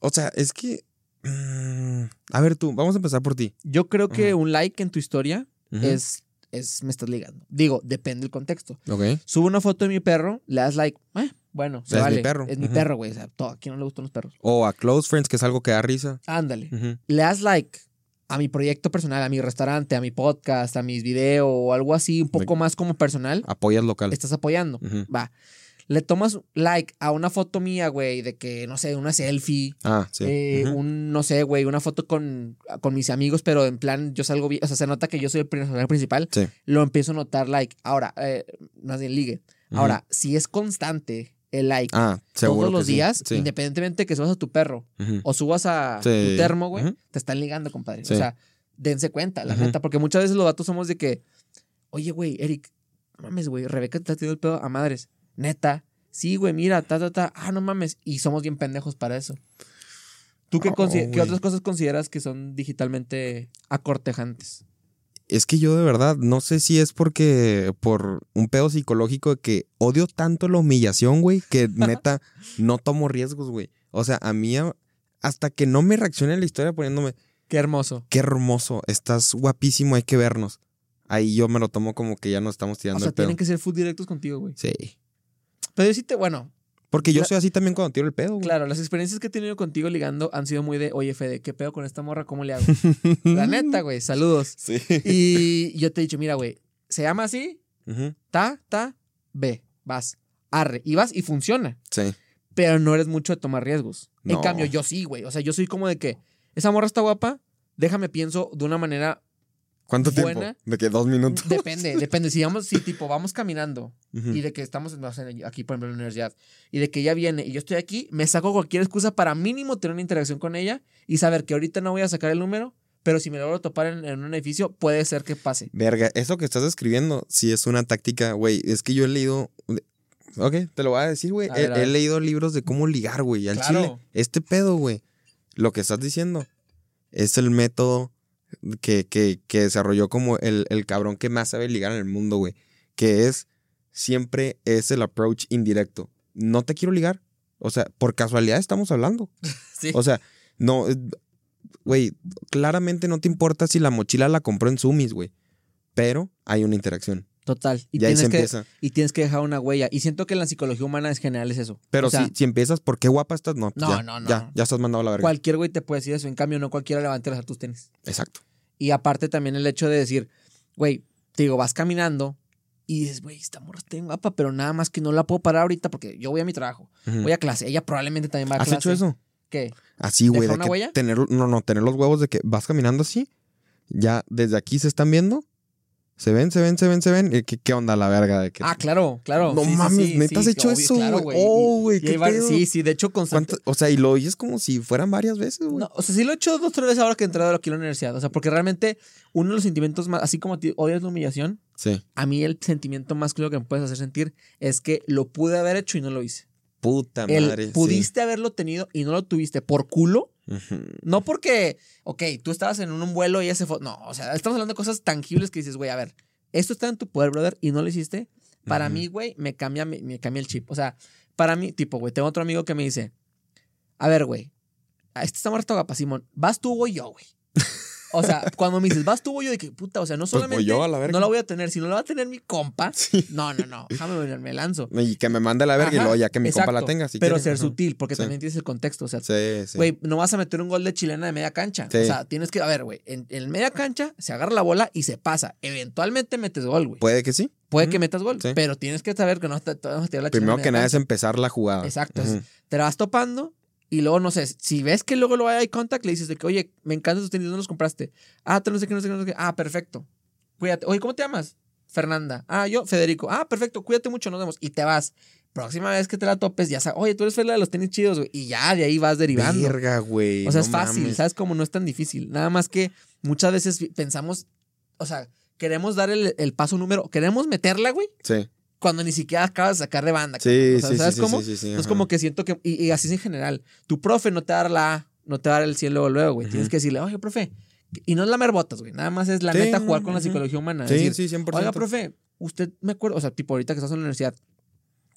O sea, es que. mm, a ver tú, vamos a empezar por ti. Yo creo que un like en tu historia es, es me estás ligando. Digo, depende del contexto. Ok. Subo una foto de mi perro, le das like. eh, bueno, se Es mi vale. perro. Es mi perro, güey. O sea, todo, a quién no le gustan los perros. O a Close Friends, que es algo que da risa. Ándale. Le das like a mi proyecto personal, a mi restaurante, a mi podcast, a mis videos o algo así, un poco más como personal. Apoyas local. Estás apoyando. Ujú. Va. Le tomas like a una foto mía, güey, de que, no sé, una selfie. Ah, sí. Eh, Ujú. un, no sé, güey, una foto con, con mis amigos, pero en plan, yo salgo bien, o sea, se nota que yo soy el personaje principal, Sí. lo empiezo a notar like. Ahora, eh, más bien ligue. Ahora, si es constante el like Ah, seguro. todos los que sí, días, sí. independientemente que subas a tu perro o subas a tu termo, güey, te están ligando, compadre. O sea, dense cuenta, la neta, porque muchas veces los datos somos de que, oye, güey, Eric, no mames, güey, Rebeca te está tirando el pedo a madres. Neta, sí, güey, mira, ta, ta, ta, ah, no mames. Y somos bien pendejos para eso. ¿Tú qué, otras cosas consideras que son digitalmente acortejantes? Es que yo de verdad no sé si es porque por un pedo psicológico de que odio tanto la humillación, güey, que neta no tomo riesgos, güey. O sea, a mí hasta que no me reaccione la historia poniéndome, Qué hermoso. qué hermoso, estás guapísimo, hay que vernos. Ahí yo me lo tomo como que ya nos estamos O tirando sea, el pedo. tienen que ser food directos contigo, güey. Sí. Pero yo sí te, bueno, Porque yo La- soy así también cuando tiro el pedo, güey. claro, las experiencias que he tenido contigo ligando han sido muy de, oye, Fede, ¿qué pedo con esta morra? ¿Cómo le hago? La neta, güey, saludos. Sí. Y yo te he dicho, mira, güey, se llama así, ta, ta, ve, vas, arre, y vas y funciona. Sí. Pero no eres mucho de tomar riesgos. En No. cambio, yo sí, güey. O sea, yo soy como de que, esa morra está guapa, déjame pienso de una manera, ¿Cuánto Buena. tiempo? De que dos minutos. depende, depende. Si vamos, si tipo vamos caminando Ujú. y de que estamos no sé, aquí, por ejemplo, en la universidad, y de que ella viene y yo estoy aquí, me saco cualquier excusa para mínimo tener una interacción con ella y saber que ahorita no voy a sacar el número, pero si me logro topar en, en un edificio, puede ser que pase. Verga, eso que estás escribiendo sí es una táctica, güey. Es que yo he leído. Ok, te lo voy a decir, güey. He, he leído libros de cómo ligar, güey, al Claro. chile. Este pedo, güey. Lo que estás diciendo es el método que, que, que desarrolló como el, el cabrón que más sabe ligar en el mundo, güey. Que es siempre es el approach indirecto. No te quiero ligar. O sea, por casualidad estamos hablando. Sí. O sea, no, eh, güey, claramente no te importa si la mochila la compró en Sumis, güey. Pero hay una interacción. Total. Y Y, ahí se tienes, que, y tienes que dejar una huella. Y siento que en la psicología humana en general es eso. Pero O sea, si, si empiezas, ¿por qué guapa estás? No, pues No, ya, no, no. Ya, ya estás mandado a la verga. cualquier güey te puede decir eso. En cambio, no cualquiera levante a tus tenis. Exacto. Y aparte también el hecho de decir, güey, te digo, vas caminando y dices, güey, esta morra está bien guapa, pero nada más que no la puedo parar ahorita porque yo voy a mi trabajo. Voy a clase. Ella probablemente también va a ¿Has clase. hecho eso? ¿Qué? Así, güey. ¿Dejar de una que huella? Tener, no, no, tener los huevos de que vas caminando así. Ya desde aquí se están viendo. Se ven, se ven, se ven, se ven. ¿Y ¿Qué, qué onda la verga? De que, Ah, claro, claro. No Sí, mames, sí, ¿neta has hecho obvio, eso, güey? Oh, güey, qué pedo. Sí, sí, de hecho, constante. ¿cuánto- o sea, y lo oyes como si fueran varias veces, güey. No, o sea, sí lo he hecho dos, tres veces ahora que he entrado aquí a la universidad. O sea, porque realmente uno de los sentimientos más, así como odias la humillación, Sí. a mí el sentimiento más claro que me puedes hacer sentir es que lo pude haber hecho y no lo hice. Puta El madre. sí. pudiste haberlo tenido y no lo tuviste por culo. No porque, ok, tú estabas en un vuelo y ella se fue. No, o sea, estamos hablando de cosas tangibles que dices, güey, a ver, esto está en tu poder, brother, y no lo hiciste. Para mí, güey, me cambia, me, me cambia el chip. O sea, para mí, tipo, güey, tengo otro amigo que me dice, a ver, güey, este está muerto Simón, ¿vas tú o yo, güey? O sea, cuando me dices, vas tú o yo, de que puta, o sea, no Pues voy solamente yo a la verga. no la voy a tener, sino la va a tener mi compa. Sí. No, no, no, déjame venir, me lanzo. Y que me mande a la verga y luego ya que mi compa la tenga. Si pero quiere. ser Ajá. sutil, porque Sí. también tienes el contexto. O sea, Sí, sí. Güey, no vas a meter un gol de chilena de media cancha. Sí. O sea, tienes que, a ver, güey, en, en media cancha se agarra la bola y se pasa. Eventualmente metes gol, güey. Puede que sí. Puede que metas gol, pero tienes que saber que no vas a tirar la chilena Primero que nada es empezar la jugada. Exacto. Te la vas topando y luego, no sé, si ves que luego lo hay eye contact, le dices de que, oye, me encantan tus tenis, ¿dónde los compraste? Ah, te no sé qué, no sé qué, no sé qué. Ah, perfecto. Cuídate. Oye, ¿cómo te llamas? Fernanda. Ah, yo, Federico. Ah, perfecto, cuídate mucho, nos vemos. Y te vas. Próxima vez que te la topes, ya sabes, oye, tú eres Fer la de los tenis chidos, güey. Y ya de ahí vas derivando. Verga, güey. O sea, no es fácil, mames. ¿sabes? Como no es tan difícil. Nada más que muchas veces pensamos, o sea, queremos dar el, el paso número, queremos meterla, güey, Sí. Cuando ni siquiera acabas de sacar de banda. Sí. O sea, sí, ¿sabes sí, cómo? sí, sí, sí, Entonces, como que siento que, y, y así es en general, tu profe no te va a dar la A, no te va a dar el cielo luego, luego, güey. Tienes que decirle, oye, profe, y no es la merbotas, güey. Nada más es la Sí, neta jugar con la psicología humana. Sí, decir, sí, 100%. Oiga, profe, usted me acuerdo, o sea, tipo ahorita que estás en la universidad,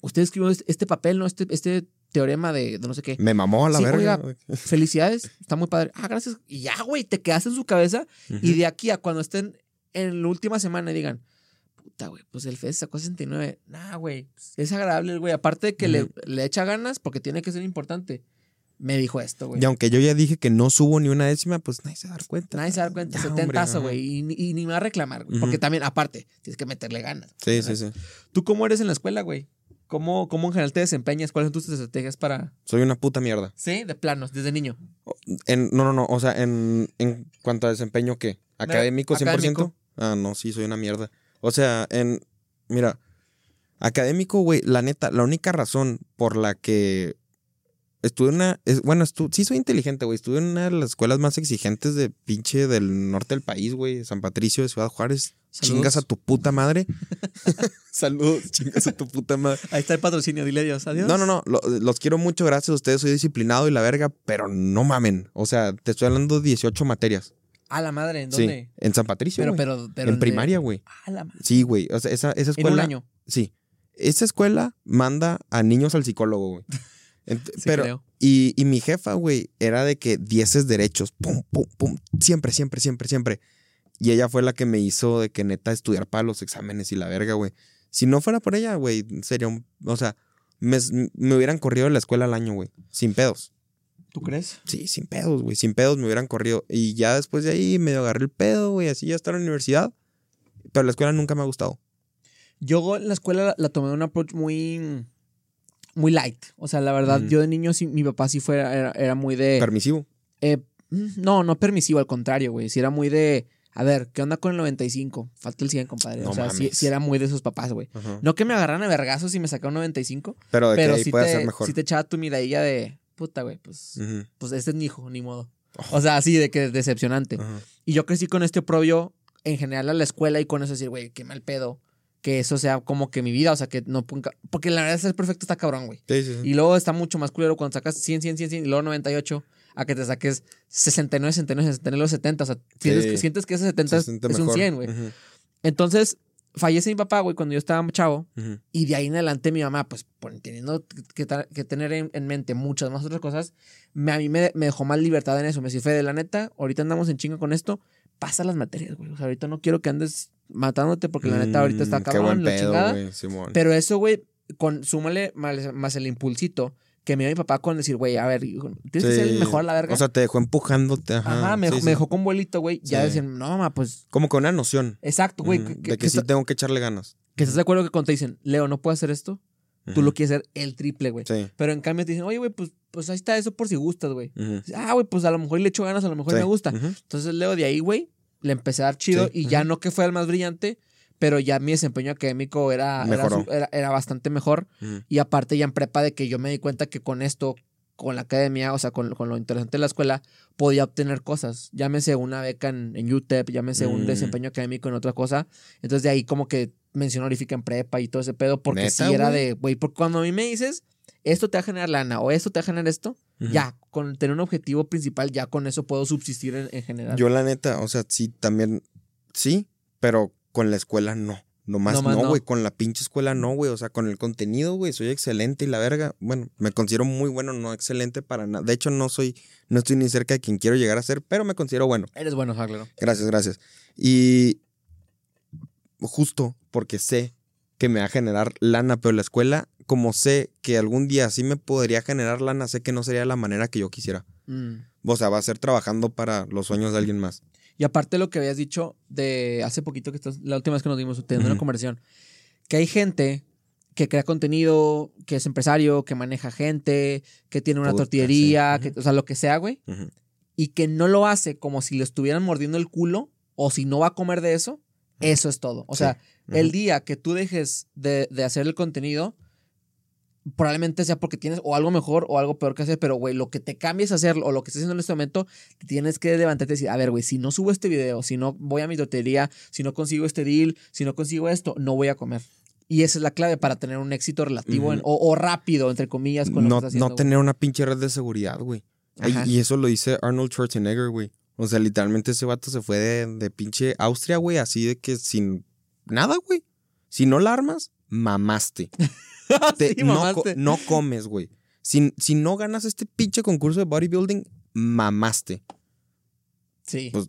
usted escribió este, este papel, ¿no? Este, este teorema de, de no sé qué. Me mamó a la Sí, verga. oiga, Felicidades, está muy padre. Ah, gracias. Y ya, güey, te quedaste en su cabeza. Y de aquí a cuando estén en la última semana y digan, puta, güey, pues el FES sacó 69. Nah, güey, es agradable el güey. Aparte de que le, le echa ganas porque tiene que ser importante. Me dijo esto, güey. Y aunque yo ya dije que no subo ni una décima, pues nadie se va a dar cuenta. Nadie se da cuenta. Ya, 70 hombre, ajá. güey. Y, ni- y ni me va a reclamar, güey. Porque también, aparte, tienes que meterle ganas. Sí, sí, sí. ¿Tú cómo eres en la escuela, güey? ¿Cómo, ¿Cómo en general te desempeñas? ¿Cuáles son tus estrategias para...? Soy una puta mierda. Sí, de planos, desde niño. En, no, no, no. O sea, en, en cuanto a desempeño, ¿qué? ¿Académico 100%? académico. Ah, no, sí, soy una mierda. O sea, en. Mira, Académico, güey, la neta, la única razón por la que estuve en una. es- bueno, estu- sí soy inteligente, güey. Estuve en una de las escuelas más exigentes de pinche del norte del país, güey. San Patricio de Ciudad Juárez. Saludos. Chingas a tu puta madre. Saludos, chingas a tu puta madre. Ahí está el patrocinio, dile adiós. Adiós. No, no, no. lo- los quiero mucho, gracias a ustedes. Soy disciplinado y la verga, pero no mamen. O sea, te estoy hablando de 18 materias. A la madre, ¿en Sí, dónde? en San Patricio. Pero, pero, pero. en primaria, güey. A la madre. Sí, güey. O sea, esa, esa En escuela. un año. Sí. Esa escuela manda a niños al psicólogo, güey. Sí, pero, creo. y, y mi jefa, güey, era de que dieces derechos. Pum, pum, pum. Siempre, siempre, siempre, siempre. Y ella fue la que me hizo de que neta estudiar para los exámenes y la verga, güey. Si no fuera por ella, güey, sería un. O sea, me, me hubieran corrido de la escuela al año, güey. Sin pedos. ¿Tú crees? Sí, sin pedos, güey. Sin pedos me hubieran corrido. Y ya después de ahí medio agarré el pedo, güey. Así ya está en la universidad. Pero la escuela nunca me ha gustado. Yo la escuela la, la tomé de un approach muy. Muy light. O sea, la verdad, Ujú. yo de niño, sí, mi papá sí fue, era, era muy de. Permisivo. eh, mm, no, no permisivo, al contrario, güey. Sí era muy de. A ver, ¿qué onda con el 95? Falta el 100, compadre. No o sea, sí, mames. sí era muy de esos papás, güey. No que me agarraran a vergazos y me sacaran un 95, Pero de pero que ahí sí puede te, ser mejor. sí te echaba tu miradilla de. Puta, güey, pues. Ujú. Pues este es mi hijo, ni modo. O sea, así de que decepcionante. Ajá. Y yo crecí con este oprobio en general a la escuela y con eso decir, güey, qué mal pedo. Que eso sea como que mi vida, o sea, que no ponga. Porque la verdad, ser perfecto está cabrón, güey. Sí, sí, sí. Y luego está mucho más culero cuando sacas 100, 100, 100, 100 y luego 98 a que te saques 69, 69, 69, luego 70. O sea, sientes, sientes que ese 70 es, Se es un mejor. 100, güey. Ujú, Entonces, fallece mi papá, güey, cuando yo estaba chavo. ujú. Y de ahí en adelante mi mamá, pues por- teniendo que, que tener en, en mente muchas más otras cosas, me, a mí me, me dejó más libertad en eso. Me decía, Fede, la neta, ahorita andamos en chinga con esto, pasa las materias, güey. O sea, ahorita no quiero que andes matándote porque la neta ahorita está Mm, cabrón, la pedo, chingada. Simón. Pero eso, güey, con, súmale más, más el impulsito que me dio mi papá con decir, güey, a ver, tienes que ser el Sí. mejor a la verga. O sea, te dejó empujándote. Ajá, Ajá, me, sí, dejó- sí. me dejó con vuelito, güey. Ya Sí. decían, no, mamá, pues, Como con una noción. exacto, güey. De que- sí está- tengo que echarle ganas. que estás de acuerdo que cuando te dicen, Leo, no puedes hacer esto, tú lo quieres hacer el triple, güey. Sí. Pero en cambio te dicen, oye, güey, pues, pues ahí está eso por si gustas, güey. Ah, güey, pues a lo mejor le echo ganas, a lo mejor Sí. me gusta. Entonces, Leo, de ahí, güey, le empecé a dar chido Sí, y ya no que fue el más brillante, pero ya mi desempeño académico era, era, era- era bastante mejor. Y aparte ya en prepa de que yo me di cuenta que con esto, con la academia, o sea, con, con lo interesante de la escuela, podía obtener cosas. Llámese una beca en, en UTEP, llámese un Mm. desempeño académico en otra cosa. Entonces de ahí como que mención honorífica en prepa y todo ese pedo, porque ¿Neta, sí era de, güey, porque cuando a mí me dices, esto te va a generar lana o esto te va a generar esto, ya, con tener un objetivo principal, ya con eso puedo subsistir en, en general. Yo, la neta, o sea, sí, también. Sí, pero con la escuela no. Nomás no, no. güey. Con la pinche escuela no, güey. O sea, con el contenido, güey, soy excelente y la verga. Bueno, me considero muy bueno, no excelente para nada. De hecho, no soy, no estoy ni cerca de quien quiero llegar a ser, pero me considero bueno. Eres bueno, ja, claro. Gracias, gracias. Y justo porque sé que me va a generar lana, pero la escuela, como sé que algún día sí me podría generar lana, sé que no sería la manera que yo quisiera. Mm. O sea, va a ser trabajando para los sueños de alguien más. Y aparte lo que habías dicho de hace poquito que estás, la última vez que nos dimos teniendo una Ujú. conversación, que hay gente que crea contenido, que es empresario, que maneja gente, que tiene una Puta, tortillería, sí. que, o sea, lo que sea, güey, y que no lo hace como si le estuvieran mordiendo el culo o si no va a comer de eso, eso es todo. O sea, el día que tú dejes de, de hacer el contenido, probablemente sea porque tienes o algo mejor o algo peor que hacer, pero güey, lo que te cambies a hacer o lo que estés haciendo en este momento, tienes que levantarte y decir, a ver, güey, si no subo este video, si no voy a mi tortería, si no consigo este deal, si no consigo esto, no voy a comer. Y esa es la clave para tener un éxito relativo en- o, o rápido, entre comillas, con lo no, que estás haciendo. no tener una pinche red de seguridad, güey. Y eso lo dice Arnold Schwarzenegger, güey. O sea, literalmente ese vato se fue de, de pinche Austria, güey, así de que sin nada, güey. Si no la armas, mamaste. Te- Sí, no, no comes, güey. Si, si no ganas este pinche concurso de bodybuilding, mamaste. Sí. Pues,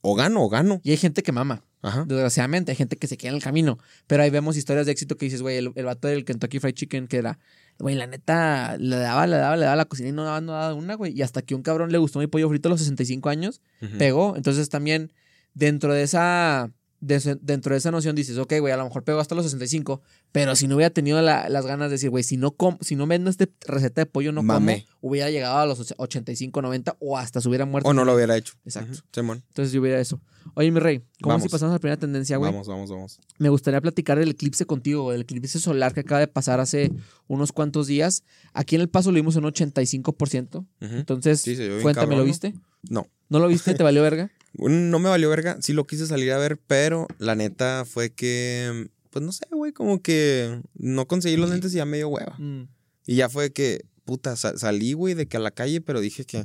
O gano o gano. Y hay gente que mama. Ajá. Desgraciadamente, hay gente que se queda en el camino. Pero ahí vemos historias de éxito que dices, güey, el, el vato del Kentucky Fried Chicken, que era, güey, la neta, le daba, le daba, le daba la cocina y no daba, no daba una, güey. Y hasta que un cabrón le gustó mi pollo frito a los 65 años, Ujú. pegó. Entonces también, dentro de esa, de dentro de esa noción dices, ok, güey, a lo mejor pego hasta los 65, pero si no hubiera tenido la- las ganas de decir, güey, si no com- si no vendo esta receta de pollo, no Mamé. como, hubiera llegado a los och- 85, 90 o hasta se hubiera muerto. O no lo hubiera hecho. Exacto. Ujú, Simón. Entonces yo hubiera eso. Oye, mi rey, ¿cómo Vamos. si pasamos a la primera tendencia, güey? Vamos, vamos, vamos. Me gustaría platicar del eclipse contigo, el eclipse solar que acaba de pasar hace unos cuantos días. Aquí en El Paso lo vimos en un 85%. Ujú. Entonces, Sí, cuéntame, cabrón, ¿lo viste? No. ¿No lo viste? ¿Te valió verga? No me valió verga. Sí lo quise salir a ver, pero la neta fue que. Pues no sé, güey. Como que no conseguí los lentes y ya me dio hueva. Mm. Y ya fue que, puta, sa- salí, güey, de que a la calle, pero dije que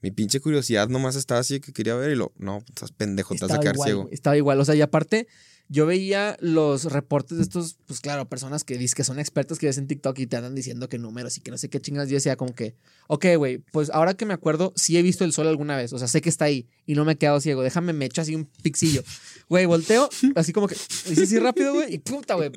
mi pinche curiosidad nomás estaba así que quería ver y lo, no, estás pendejo, te vas a quedar igual, ciego. estaba igual. O sea, y aparte, yo veía los reportes de estos, pues claro, personas que dicen que son expertos que ves en TikTok y te andan diciendo que números y que no sé qué chingas. Yo decía como que, ok, güey, pues ahora que me acuerdo, sí he visto el sol alguna vez. O sea, sé que está ahí y no me he quedado ciego. Déjame, me echo así un pixillo. Güey, volteo, así como que, hice así rápido, güey, y puta, güey.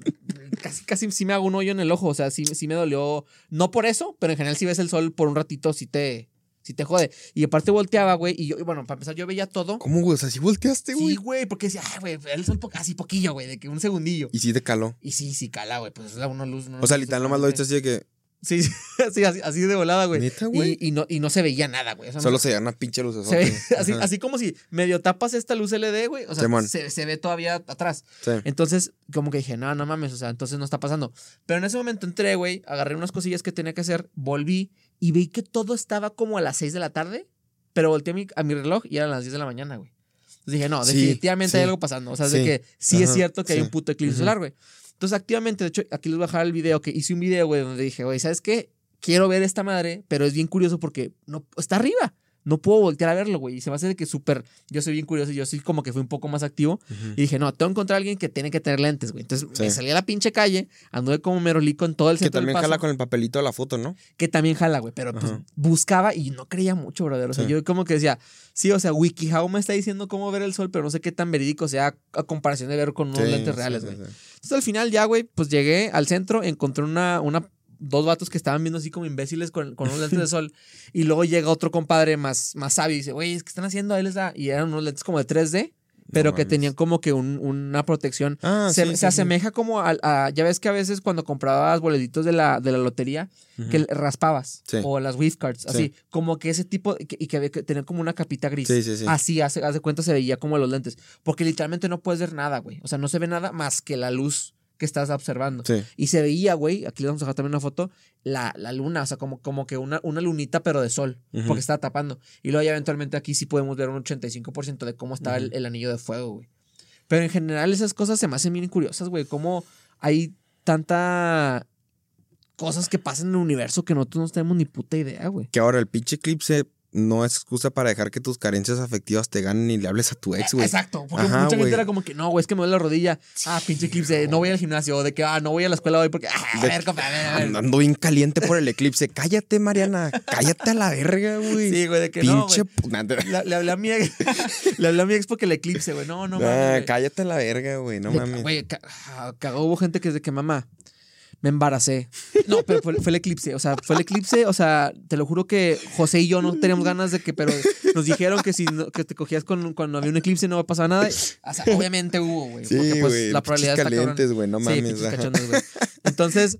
Casi, casi sí me hago un hoyo en el ojo. O sea, sí, sí me dolió. No por eso, pero en general, si ves el sol por un ratito, sí te. Sí te jode. Y aparte volteaba, güey. Y yo, y bueno, para empezar, yo veía todo. ¿Cómo, güey? O sea, si volteaste, güey. Sí, güey, porque decía, ay, güey, el sol po- así poquillo, güey, de que un segundillo. y sí te caló. Y sí, sí, cala, güey, pues es la una luz. una O sea, literal, nomás lo viste así de que. Sí, sí, sí, así, así de volada, güey. Neta, güey. Y, y no, y no se veía nada, güey. O sea, Solo no- se veía una pinche luz. se ve así, así como si medio tapas esta luz LED, güey. O sea, se, se ve todavía atrás. Sí. Entonces, como que dije, no, no mames, o sea, entonces no está pasando. Pero en ese momento entré, güey, agarré unas cosillas que tenía que hacer, volví y vi que todo estaba como a las 6 de la tarde, pero volteé a mi, a mi reloj y eran las 10 de la mañana, güey. Entonces dije, no, Sí, definitivamente sí. hay algo pasando. O sea, es de Sí. que sí es cierto que hay sí. un puto eclipse solar, güey. Entonces, activamente, de hecho, aquí les voy a dejar el video, que hice un video, güey, donde dije, güey, ¿sabes qué? Quiero ver esta madre, pero es bien curioso porque no, está arriba. No puedo voltear a verlo, güey. Y se me hace de que súper. Yo soy bien curioso y yo sí como que fui un poco más activo. Y dije, no, tengo que encontrar a alguien que tiene que tener lentes, güey. Entonces me salí a la pinche calle, anduve como merolico en todo el Que centro del también paso, jala con el papelito de la foto, ¿no? que también jala, güey. Pero pues buscaba y no creía mucho, brother. O sea, Sí. yo como que decía, sí, o sea, WikiHow me está diciendo cómo ver el sol, pero no sé qué tan verídico sea a comparación de ver con unos Sí, lentes reales, güey. Entonces al final ya, güey, pues llegué al centro, encontré una, una, dos vatos que estaban viendo así como imbéciles con, con unos lentes de sol. Y luego llega otro compadre más, más sabio y dice, güey, ¿qué están haciendo? Ahí les da. Y eran unos lentes como de 3D, pero que mames. tenían como que un- una protección. Ah, se sí, se sí, sí. asemeja como a, a- Ya ves que a veces cuando comprabas boletitos de la, de la lotería, que raspabas. Sí. O las gift cards, Sí. así. Como que ese tipo. Y que, y que que tener como una capita gris. Sí, sí, sí. Así, hace, haz de cuenta, se veía como los lentes. Porque literalmente no puedes ver nada, güey. O sea, no se ve nada más que la luz que estás observando. Sí. Y se veía, güey, aquí les vamos a dejar también una foto, la, la luna, o sea, como, como que una, una lunita, pero de sol, porque estaba tapando. Y luego ya eventualmente aquí sí podemos ver un 85% de cómo estaba el, el anillo de fuego, güey. Pero en general esas cosas se me hacen bien curiosas, güey. Cómo hay tanta cosas que pasan en el universo que nosotros no tenemos ni puta idea, güey. Que ahora el pinche eclipse no es excusa para dejar que tus carencias afectivas te ganen y le hables a tu ex, güey. Exacto, porque Ajá, mucha gente güey. era como que, no, güey, es que me duele la rodilla. Ah, pinche eclipse, no voy al gimnasio. O de que, ah, no voy a la escuela hoy porque, ah, a ver, compa, a ver, a ver. Andando bien caliente por el eclipse. Cállate, Mariana. Cállate a la verga, güey. Sí, güey, de que no, Pinche. te- Le, le hablé a mi ex, le hablé a mi ex porque el eclipse, güey. No, no Nah, mames. cállate a la verga, güey. No De- mames. Güey, ah, cagó, hubo gente que es de que mamá, me embaracé. No, pero fue, fue el eclipse. O sea, fue el eclipse. O sea, te lo juro que José y yo no teníamos ganas de que, pero nos dijeron que si no- que te cogías con, cuando había un eclipse no pasaba nada. O sea, obviamente hubo, güey. Sí, porque pues güey. la probabilidad calientes, güey. No mames. güey. Entonces,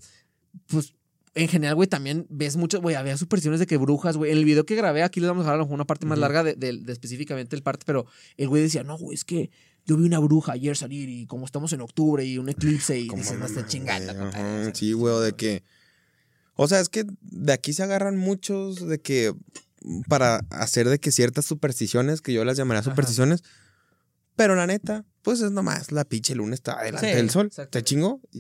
pues, en general, güey, también ves mucho, güey, había supersticiones de que brujas, güey. En el video que grabé, aquí les vamos a dejar a lo mejor una parte más larga de, de- de específicamente el parte, pero el güey decía, no, güey, es que yo vi una bruja ayer salir y como estamos en octubre y un eclipse y dices, no mamá, estén chingando, güey, compadre", ajá, o sea. Sí, güey, de que. O sea, es que de aquí se agarran muchos de que. Para hacer de que ciertas supersticiones, que yo las llamaría Ajá. supersticiones. Pero la neta, pues es nomás la pinche luna está delante Sí, del sol. Te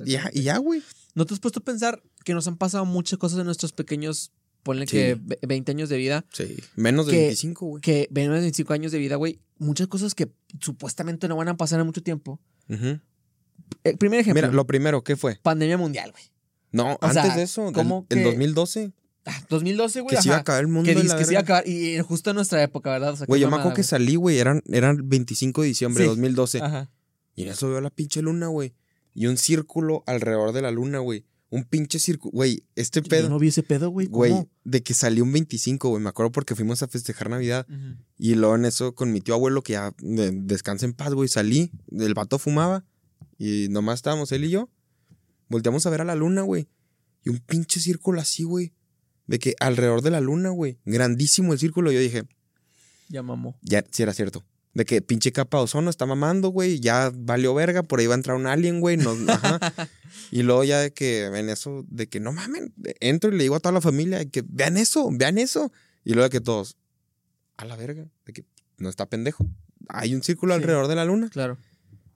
ya, y ya, güey. ¿No te has puesto a pensar que nos han pasado muchas cosas en nuestros pequeños, ponle Sí. que ve- 20 años de vida, Sí. Menos de Que- 25, güey. que ven 25 años de vida, güey, muchas cosas que supuestamente no van a pasar en mucho tiempo. Ujú. El primer ejemplo, Mira, lo primero, ¿qué fue? pandemia mundial, güey. No, O antes sea, de eso, ¿cómo en que- 2012, Ah, 2012, güey. que se iba a acabar el mundo. Que que se iba a acabar. Y justo en nuestra época, ¿verdad? O sea, Güey, yo me acuerdo que salí, güey, eran, eran 25 de diciembre de Sí. 2012. Ajá. Y en eso veo la pinche luna, güey. Y un círculo alrededor de la luna, güey. Un pinche circo. Güey, este Yo pedo. no vi ese pedo, güey. Güey, de que salió un 25, güey. Me acuerdo porque fuimos a festejar Navidad. Y luego en eso con mi tío abuelo, que ya de- descansa en paz, güey, salí. El vato fumaba. Y nomás estábamos él y yo. Volteamos a ver a la luna, güey. Y un pinche círculo así, güey. De que alrededor de la luna, güey. Grandísimo el círculo. Yo dije, Ya mamó. ya, sí era cierto. De que pinche capa de ozono está mamando, güey. Ya valió verga. Por ahí va a entrar un alien, güey. ajá. Y luego ya de que ven eso, de que no mamen. Entro y le digo a toda la familia de que vean eso, vean eso. Y luego de que todos, a la verga. De que no está pendejo. Hay un círculo Sí. alrededor de la luna. Claro.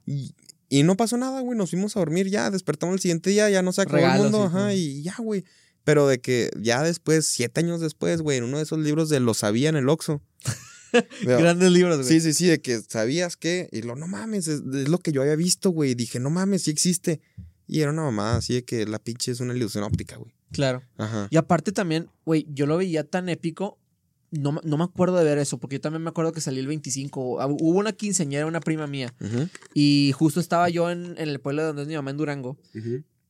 Y, y no pasó nada, güey. Nos fuimos a dormir ya. Despertamos el siguiente día. Ya no se acabó el mundo. sí, Ajá. ¿no? Y ya, güey. Pero de que ya después, siete años después, güey, en uno de esos libros de Lo sabía en el Oxxo. Grandes libros, güey. Sí, sí, sí, de que sabías que. Y lo, no mames, es, es lo que yo había visto, güey. Dije, no mames, sí existe. Y era una mamada así de que la pinche es una ilusión óptica, güey. Claro. Ajá. Y aparte también, güey, yo lo veía tan épico. No, me- no me acuerdo de ver eso, porque yo también me acuerdo que salí el 25. Ah, Hubo una quinceañera, una prima mía. Y justo estaba yo en, en el pueblo donde es mi mamá, en Durango.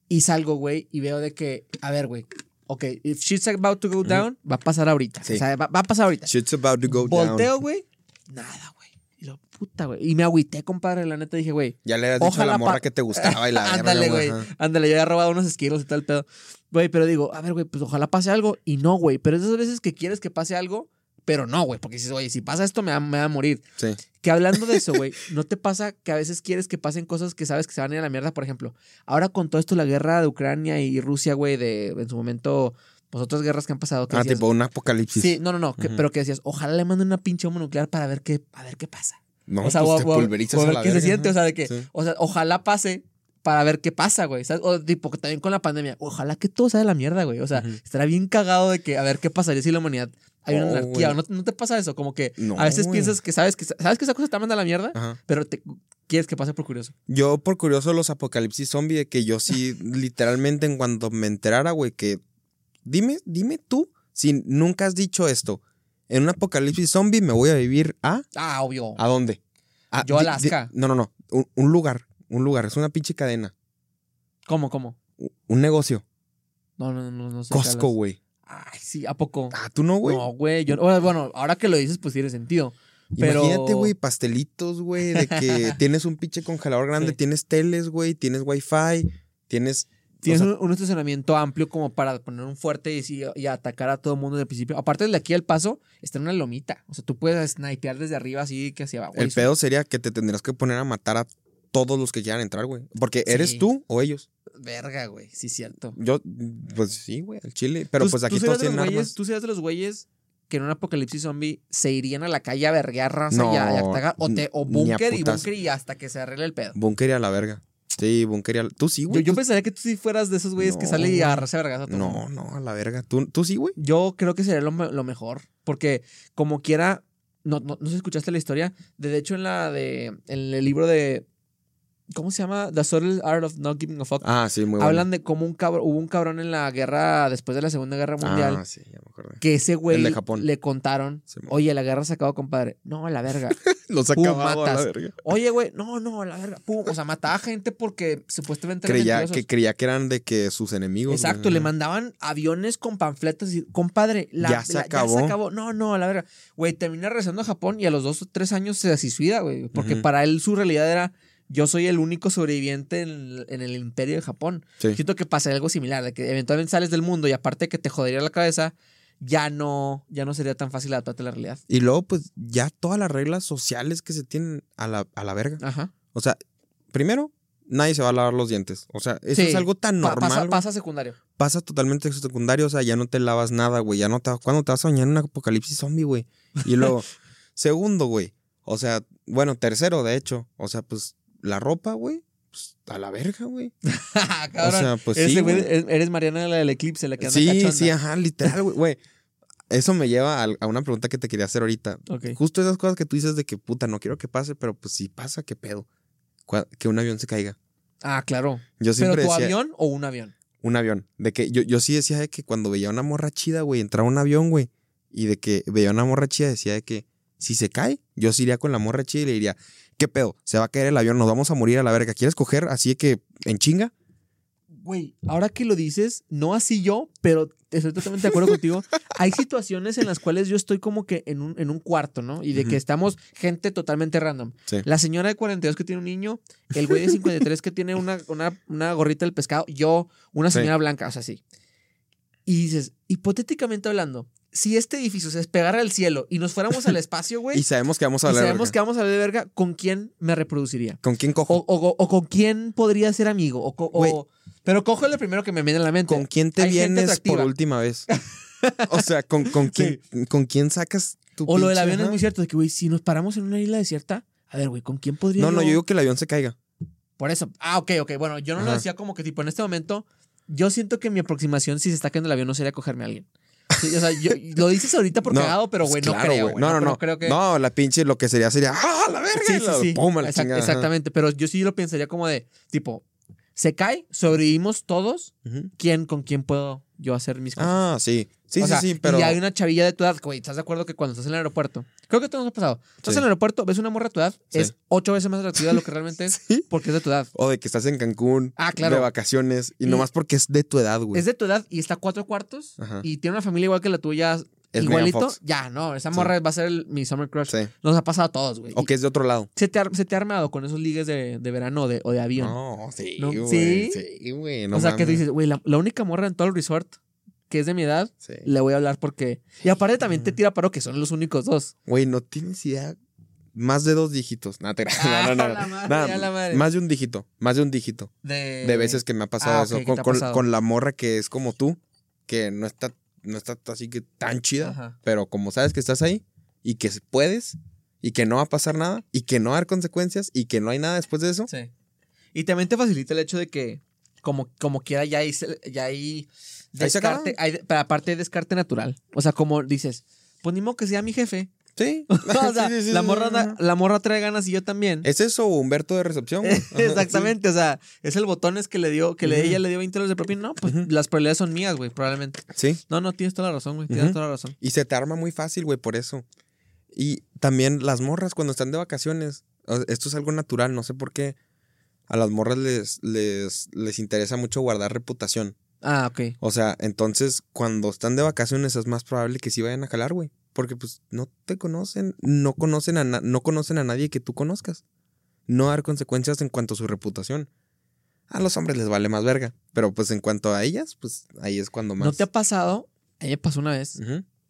Y salgo, güey, y veo de que, a ver, güey. Ok, if shit's about to go down, va a pasar ahorita. Sí. O sea, va, va a pasar ahorita. Shit's about to go Volteo, down. güey. Nada, güey. Y lo, puta, güey. Y me agüité, compadre. La neta dije, güey. Ya le habías dicho a la morra que te gustaba y la Ándale, güey. Ándale, yo había robado unos esquiros y tal pedo. Güey, pero digo, a ver, güey, pues ojalá pase algo. Y no, güey. Pero esas veces que quieres que pase algo, pero no, güey. Porque dices, oye, si pasa esto, me va, me va a morir. Sí. Que hablando de eso, güey, ¿no te pasa que a veces quieres que pasen cosas que sabes que se van a ir a la mierda? Por ejemplo, ahora con todo esto, la guerra de Ucrania y Rusia, güey, de en su momento, pues otras guerras que han pasado. Que Ah, decías- tipo un apocalipsis. Sí, no, no, no. que- pero que decías, ojalá le manden una pinche bomba nuclear para ver qué, a ver qué pasa. No, o sea, pues o- te o- pulverizas o a la qué se siente, o sea, de que, Sí. o sea, ojalá pase para ver qué pasa, güey. ¿sabes? O tipo, también con la pandemia, ojalá que todo sea de la mierda, güey. O sea, estará bien cagado de que a ver qué pasaría si la humanidad hay una Oh, anarquía. ¿No, no te pasa eso? Como que No, a veces piensas que sabes que sabes que esa cosa te manda a la mierda, Ajá. pero te quieres que pase por curioso. Yo, por curioso, los apocalipsis zombie, de que yo sí, literalmente, en cuanto me enterara, güey, que. Dime, dime tú, si nunca has dicho esto. En un apocalipsis zombie me voy a vivir a. Ah, obvio. ¿A dónde? A- Yo, di- Alaska. di- no, no, no. Un, un lugar. Un lugar. Es una pinche cadena. ¿Cómo, cómo? Un negocio. No, no, no, no sé. Costco, güey. Ay, sí, ¿a poco? Ah, tú no, güey. No, güey. Yo, bueno, ahora que lo dices, pues tiene sentido. pero- Imagínate, güey, pastelitos, güey, de que tienes un pinche congelador grande, Sí. tienes teles, güey, tienes wifi, tienes. o Tienes sea, un, un estacionamiento amplio como para poner un fuerte y, y atacar a todo el mundo desde el principio. Aparte de aquí al paso, está en una lomita. O sea, tú puedes snipear desde arriba así que hacia abajo. el pedo sería que te tendrías que poner a matar a todos los que quieran entrar, güey. Porque eres Sí. tú o ellos. Verga, güey. Sí, cierto. Yo, pues sí, güey, el chile. Pero ¿Tú- pues aquí todos tienen güeyes- armas. ¿Tú serías de los güeyes que en un apocalipsis zombie se irían a la calle a verguear raza y a- a? O, te, o búnker y búnker y hasta que se arregle el pedo. Búnker y a la verga. Sí, búnker y a la... Tú sí, güey. yo pensaría que tú sí fueras de esos güeyes que sale y güey. agarrarse a vergas a todo No, no, a la verga. ¿Tú, tú sí, güey? Yo creo que sería lo, me- lo mejor. Porque como quiera. No, no, no sé si escuchaste la historia. De hecho, en la de. En el libro de. ¿Cómo se llama? The Subtle Art of Not Giving a Fuck. Ah, sí, muy bueno. Hablan de cómo un cabrón, hubo un cabrón en la guerra, después de la Segunda Guerra Mundial, Ah, sí, ya me acordé. que ese güey le contaron, Sí, oye, la guerra se acabó, compadre. No, a la verga. Los acababa a la verga. Oye, güey, no, no, a la verga. Pum. O sea, mataba gente porque supuestamente Creía que, creía que eran de que sus enemigos. Exacto, güey. le mandaban aviones con panfletos y, compadre, la, Ya se la- acabó. No, no, a la verga. Güey, termina regresando a Japón y a los dos o tres años se suicida, güey. Porque para él su realidad era, yo soy el único sobreviviente en, el- en el imperio de Japón. Sí. Siento que pasa algo similar, de que eventualmente sales del mundo y aparte que te jodería la cabeza, ya no, ya no sería tan fácil adaptarte a la realidad. Y luego, pues, ya todas las reglas sociales que se tienen a la, a la verga. Ajá. O sea, primero, nadie se va a lavar los dientes. O sea, eso Sí. es algo tan Pa- normal. pasa, güey. pasa secundario. Pasa totalmente secundario. O sea, ya no te lavas nada, güey. Ya no te... ¿Cuándo te vas a bañar en un apocalipsis zombie, güey? Y luego, segundo, güey. O sea, bueno, tercero, de hecho. O sea, pues, la ropa, güey. Pues, a la verga, güey. O sea, pues eres, sí, güey- eres- Mariana la del eclipse, la que anda Sí, cachonda. sí, ajá, literal, güey. Güey, eso me lleva a, a una pregunta que te quería hacer ahorita. Ok. Justo esas cosas que tú dices de que puta, no quiero que pase, pero pues si pasa, ¿qué pedo? Que un avión se caiga. Ah, claro. Yo ¿Pero siempre tu decía avión o un avión? un avión. De que yo, yo sí decía de que cuando veía una morra chida, güey, entraba un avión, güey. Y de que veía una morra chida, decía de que si se cae, yo sí iría con la morra chida y le diría, ¿qué pedo? Se va a caer el avión, nos vamos a morir a la verga. ¿Quieres coger así que en chinga? güey, ahora que lo dices, no así yo, pero estoy totalmente de acuerdo contigo. Hay situaciones en las cuales yo estoy como que en un, en un cuarto, ¿no? Y de que estamos gente totalmente random. Sí. La señora de 42 que tiene un niño, el güey de 53 que tiene una, una, una gorrita del pescado, yo, una Sí. señora blanca, o sea, sí. Y dices, hipotéticamente hablando, si este edificio se despegara del cielo y nos fuéramos al espacio, güey, Y sabemos que vamos a hablar. sabemos que vamos a hablar de verga, ¿con quién me reproduciría? ¿Con quién cojo? o- o con quién podría ser amigo. O, pero cojo lo primero que me viene a la mente. ¿Con quién te hay vienes por última vez? O sea, ¿con, con, quién, ¿con quién sacas tu O lo del avión es muy cierto, de que, güey, si nos paramos en una isla desierta, a ver, güey, ¿con quién podría No, no, yo digo que el avión se caiga. Por eso. Ah, ok, ok. Bueno, yo no lo decía como que tipo en este momento. Yo siento que mi aproximación, si se está cayendo el avión, no sería cogerme a alguien. Sí, o sea, yo, lo dices ahorita por No, cagado, pero pues güey, no claro, creo. No, no, pero no. creo que. No, la pinche lo que sería sería ¡Ah, la verga! sí, sí, la- sí. pum, a la Exact- chingada, ajá. exactamente. Pero yo sí lo pensaría como de, tipo, se cae, sobrevivimos todos. ¿Quién, con quién puedo yo hacer mis cosas? Ah, sí. Sí, O sí, sea, sí, pero. Y hay una chavilla de tu edad, güey, ¿estás de acuerdo que cuando estás en el aeropuerto? Creo que todo nos ha pasado. Estás Sí. en el aeropuerto, ves una morra de tu edad, Sí. es ocho veces más atractiva de lo que realmente es, Sí. porque es de tu edad. O de que estás en Cancún. Ah, claro. De vacaciones. Y, Y- nomás porque es de tu edad, güey. Es de tu edad y está a cuatro cuartos Ajá. y tiene una familia igual que la tuya, igualito. Ya, no, esa morra va a ser el- mi summer crush. Sí. Nos ha pasado a todos, güey. O que es de otro lado. ¿Se te, ha, se te ha armado con esos ligues de, de verano o de, o de avión? No, sí, ¿No? güey. ¿Sí? Sí, güey. no o sea, que dices, güey, la, la única morra en todo el resort que es de mi edad, Sí. le voy a hablar porque... Y aparte también te tira paro que son los únicos dos. Güey, no tienes idea. Más de dos dígitos. Nada, te creas. No, no, no, no. la madre, Nada, ya la madre. Más de un dígito. Más de un dígito. De, De veces que me ha pasado Ah, eso. ¿qué Con, ha con- pasado? con la morra que es como tú, que no está, no está así que tan chida, Ajá. pero como sabes que estás ahí y que puedes y que no va a pasar nada y que no va a haber consecuencias y que no hay nada después de eso. Sí. Y también te facilita el hecho de que, como, como quiera, ya hay, ya hay. Descarte, hay- pero aparte hay descarte natural. O sea, como dices, pues ni modo que sea mi jefe. Sí. o sea, Sí, sí, sí, la, morra, da- la morra trae ganas y yo también. ¿Es eso Humberto de recepción? Exactamente, o sea, es el botones que le dio, que le, ella le dio 20 dólares de propina. No, pues las probabilidades son mías, güey, probablemente. Sí. No, no, tienes toda la razón, güey, tienes toda la razón. Y se te arma muy fácil, güey, por eso. Y también las morras cuando están de vacaciones, esto es algo natural, no sé por qué. A las morras les, les, les interesa mucho guardar reputación. Ah, ok. O sea, entonces cuando están de vacaciones es más probable que sí vayan a jalar, güey. Porque pues no te conocen, no conocen a, na- no conocen a nadie que tú conozcas. No haber consecuencias en cuanto a su reputación. A los hombres les vale más verga. Pero pues en cuanto a ellas, pues ahí es cuando más. ¿No te ha pasado? A mí me pasó una vez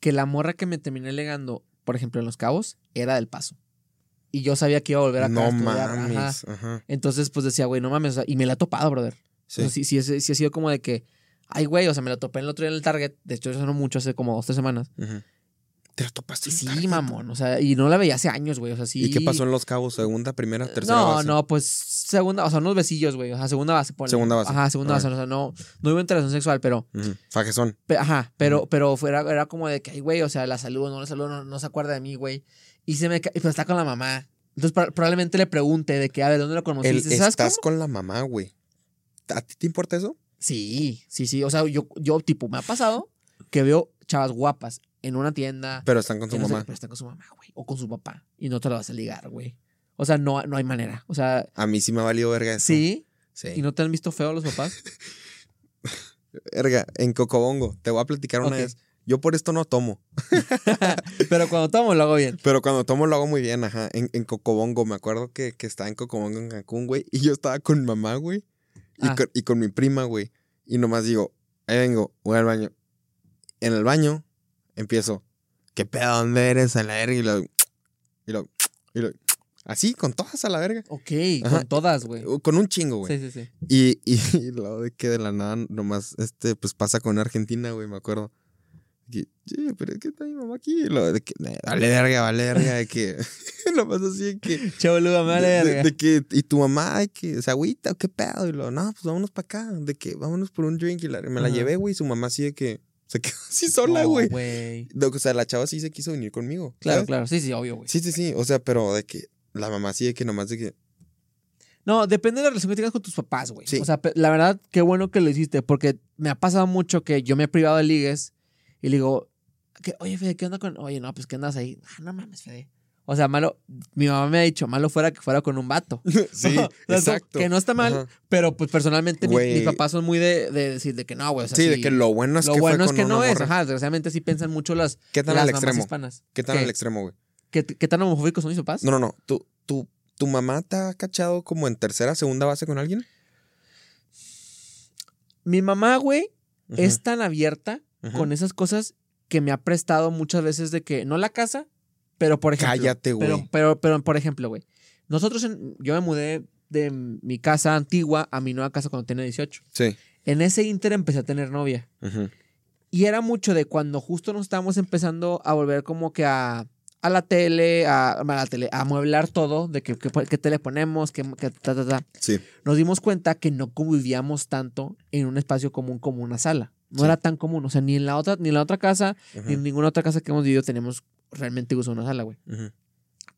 que la morra que me terminé legando, por ejemplo, en Los Cabos, era del Paso. Y yo sabía que iba a volver a No mames. Ajá. Ajá. Entonces, pues decía, güey, no mames. o sea, y me la he topado, brother. Sí. O sea, sí, sí, sí ha sido como de que, ay, güey, o sea, me la topé el otro día en el Target. De hecho, eso no mucho, hace como dos, tres semanas. ¿Te la topaste? En sí, Target? mamón. O sea, y no la veía hace años, güey. O sea, sí. ¿Y qué pasó en Los Cabos? ¿Segunda, primera, tercera No, base? no, pues segunda, o sea, unos besillos, güey. O sea, segunda base. ponle. Segunda base. Ajá, segunda base. O sea, no, no hubo interacción sexual, pero, Ujú. Fajezón. pe- ajá, pero, pero fuera, era como de que, ay, güey, o sea, la saludo, no la saludo, no, no se acuerda de mí, güey. Y se me pero está con la mamá. Entonces, pro- probablemente le pregunte de que, a ver, ¿dónde lo El, conociste? ¿Sabes estás cómo? con la mamá, güey. ¿A ti te importa eso? Sí, sí, sí. O sea, yo, yo, tipo, me ha pasado que veo chavas guapas en una tienda. Pero están con su no sé, mamá. pero está con su mamá, güey. O con su papá. Y no te la vas a ligar, güey. O sea, no, no hay manera. O sea, A mí sí me ha valido verga eso. sí. Sí. ¿Y no te han visto feo los papás? Verga, en Cocobongo, te voy a platicar una vez. Yo por esto no tomo, Pero cuando tomo lo hago bien. pero cuando tomo lo hago muy bien, ajá. En, en Cocobongo, me acuerdo que, que estaba en Cocobongo en Cancún, güey, y yo estaba con mamá, güey, y, Ah. con, y con mi prima, güey. Y nomás digo, ahí vengo, voy al baño. En el baño empiezo, ¿qué pedo? ¿Dónde eres? A la verga. Y lo, y lo, y lo, así, con todas a la verga. Ok, Ajá. con todas, güey. Con un chingo, güey. Sí, sí, sí. Y, y, y luego de que de la nada nomás, este, pues pasa con Argentina, güey, me acuerdo. Que, "Che, pero es que está mi mamá aquí. De que, "Nah, vale verga, vale verga, de que, nomás así de que, Che, boludo, me vale de, de- verga. de que, y tu mamá, de que, se agüita, o qué pedo. Y luego, no, pues vámonos para acá, de que, vámonos por un drink. Y la- me la llevé, güey, y su mamá así de que, se quedó así sola, No, güey. güey. De- o sea, la chava sí se quiso venir conmigo. Claro, ¿sabes? claro. Sí, sí, obvio, güey. Sí, sí, sí, o sea, pero de que, la mamá sí de que nomás de que, No, depende de la relación que tengas con tus papás, güey. Sí. O sea, la verdad, qué bueno que lo hiciste, porque me ha pasado mucho que yo me he privado de ligues y le digo, que, oye, Fede, ¿qué onda con...? Oye, no, pues, ¿qué andas ahí? Ah, no mames, Fede. O sea, malo, mi mamá me ha dicho, malo fuera que fuera con un vato. Sí, O sea, exacto. Que no está mal, Ajá. pero pues personalmente mi- mis papás son muy de, de decir de que no, güey. O sea, Sí, de que lo bueno es lo que bueno fue es con que una no es. Ajá, desgraciadamente sí piensan mucho las, ¿Qué tan las al extremo? hispanas. ¿Qué tan ¿Qué? al extremo, güey? ¿Qué, qué tan homofóbicos son mis papás? No, no, no. ¿Tu, tu, ¿Tu mamá te ha cachado como en tercera, segunda base con alguien? Mi mamá, güey, es tan abierta con esas cosas que me ha prestado muchas veces de que, no la casa, pero por ejemplo. Cállate, güey. Pero, pero, pero, por ejemplo, güey. Nosotros, en- yo me mudé de mi casa antigua a mi nueva casa cuando tenía 18. Sí. En ese inter empecé a tener novia. Y era mucho de cuando justo nos estábamos empezando a volver como que a, a la tele, a, a la tele, a amueblar todo, de que, que, que tele ponemos, que, que ta, ta, ta. Sí. Nos dimos cuenta que no convivíamos tanto en un espacio común como una sala. No Sí. era tan común. O sea, ni en la otra, ni en la otra casa, ni Ujú, en ninguna otra casa que hemos vivido tenemos realmente uso de una sala, güey. ujú.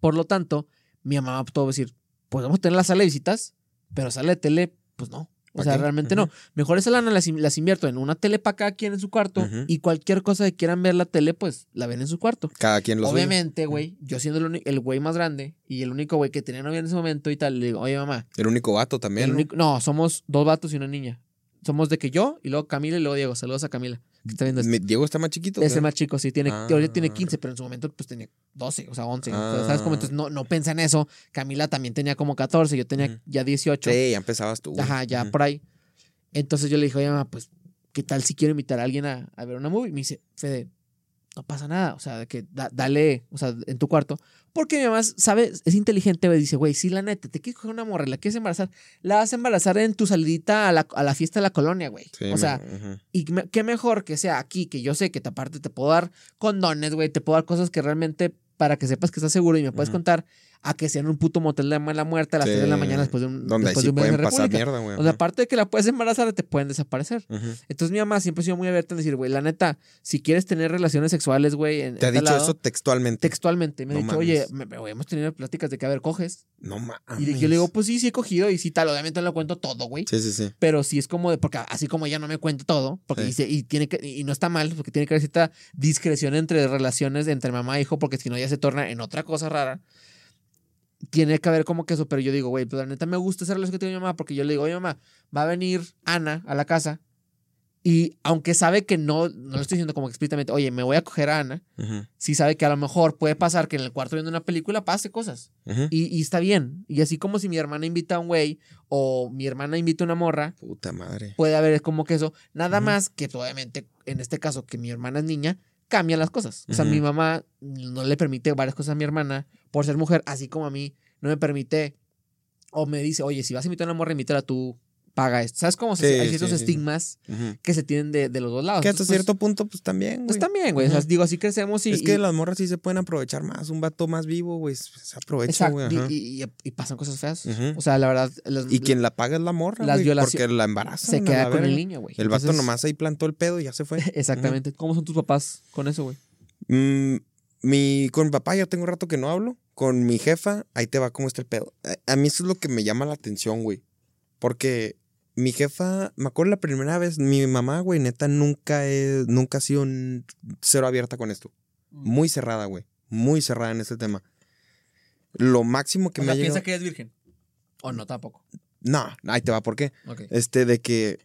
Por lo tanto, mi mamá optó a decir, pues vamos a tener la sala de visitas, pero sala de tele, pues no. O ¿Pa sea, qué? realmente Ujú. no. Mejor esa lana las, las invierto en una tele para cada quien en su cuarto Ujú. y cualquier cosa que quieran ver la tele, pues la ven en su cuarto. Cada quien lo. Obviamente, güey, yo siendo el, el güey más grande y el único güey que tenía novia en ese momento y tal, le digo, oye mamá, El único vato también. el ¿no? no, somos dos vatos y una niña. Somos de que yo y luego Camila y luego Diego. Saludos a Camila. Que está viendo esto. Diego está más chiquito. Ese más chico, sí, tiene, Ah. ahorita tiene 15, pero en su momento pues tenía 12, o sea, 11. Entonces, ¿Sabes cómo? Ah. Entonces no, no pensa en eso. Camila también tenía como 14, yo tenía ya 18. Sí, ya empezabas tú. Ajá, ya por ahí. Entonces yo le dije, oye, mamá, pues, ¿qué tal si quiero invitar a alguien a, a ver una movie? Me dice, Fede, no pasa nada. O sea, de que da- dale, o sea, en tu cuarto. Porque mi mamá, sabe, es inteligente, güey. Dice, güey, sí, la neta, te quieres coger una morra, la quieres embarazar, la vas a embarazar en tu salidita a la, a la fiesta de la colonia, güey. Sí, o sea, me- y me- qué mejor que sea aquí, que yo sé que te, aparte te puedo dar condones, güey, te puedo dar cosas que realmente para que sepas que estás seguro y me puedes contar, a que sea en un puto motel de mala muerte a las Sí. 3 de la mañana después de un, Donde después sí de un pueden de pasar mierda, güey. O sea, aparte de que la puedes embarazar, te pueden desaparecer. Entonces mi mamá siempre ha sido muy abierta en decir, güey, la neta, si quieres tener relaciones sexuales, güey, Te ha tal dicho lado, eso textualmente. textualmente. Me ha No dicho, oye, me, me- hemos tenido pláticas de que, a ver, coges. no mames. Y yo le digo, pues sí, sí he cogido y sí tal. Obviamente no le cuento todo, güey. Sí, sí, sí. Pero sí es como de, porque así como ella no me cuenta todo, porque Sí. dice, y tiene que, y no está mal, porque tiene que haber cierta discreción entre relaciones entre mamá e hijo, porque si no ya se torna en otra cosa rara. Tiene que haber como que eso, pero yo digo, güey, pues la neta me gusta esa relación que tiene mi mamá, porque yo le digo, oye mamá, va a venir Ana a la casa, y aunque sabe que no, no le estoy diciendo como explícitamente, oye, me voy a coger a Ana, Ujú, sí sabe que a lo mejor puede pasar que en el cuarto viendo una película pase cosas. Y, y está bien. Y así como si mi hermana invita a un güey o mi hermana invita a una morra, Puta madre. puede haber como que eso. Nada más que obviamente, en este caso, que mi hermana es niña, cambian las cosas. O sea, mi mamá no le permite varias cosas a mi hermana por ser mujer, así como a mí no me permite o me dice, oye, si vas a invitar a una morra, invítala tú, paga esto. ¿Sabes cómo? Sí, hay ciertos sí, sí, sí. estigmas que se tienen de, de los dos lados. Que hasta pues, cierto punto, pues también, Pues güey. también, güey. O sea, Ujú. digo, así crecemos y. es que y- las morras sí se pueden aprovechar más. Un vato más vivo, güey, se aprovecha, Exacto. güey. y- pasan cosas feas. O sea, la verdad. las- Y quien la paga es la morra, Las güey, porque la embarazan. se queda con el niño, güey. El vato Entonces, nomás ahí plantó el pedo y ya se fue. Exactamente. ¿Cómo son tus papás con eso, güey? Mm, mi, con mi papá ya tengo rato que no hablo. Con mi jefa, ahí te va cómo está el pedo. A, a mí eso es lo que me llama la atención, güey. Porque mi jefa, me acuerdo la primera vez, mi mamá, güey, neta, nunca, es, nunca ha sido un cero abierta con esto. Muy cerrada, güey. Muy cerrada en este tema. Lo máximo que o me sea, ha llegado... piensa que eres virgen. O no, tampoco. No, ahí te va, ¿por qué? Ok. Este, de que.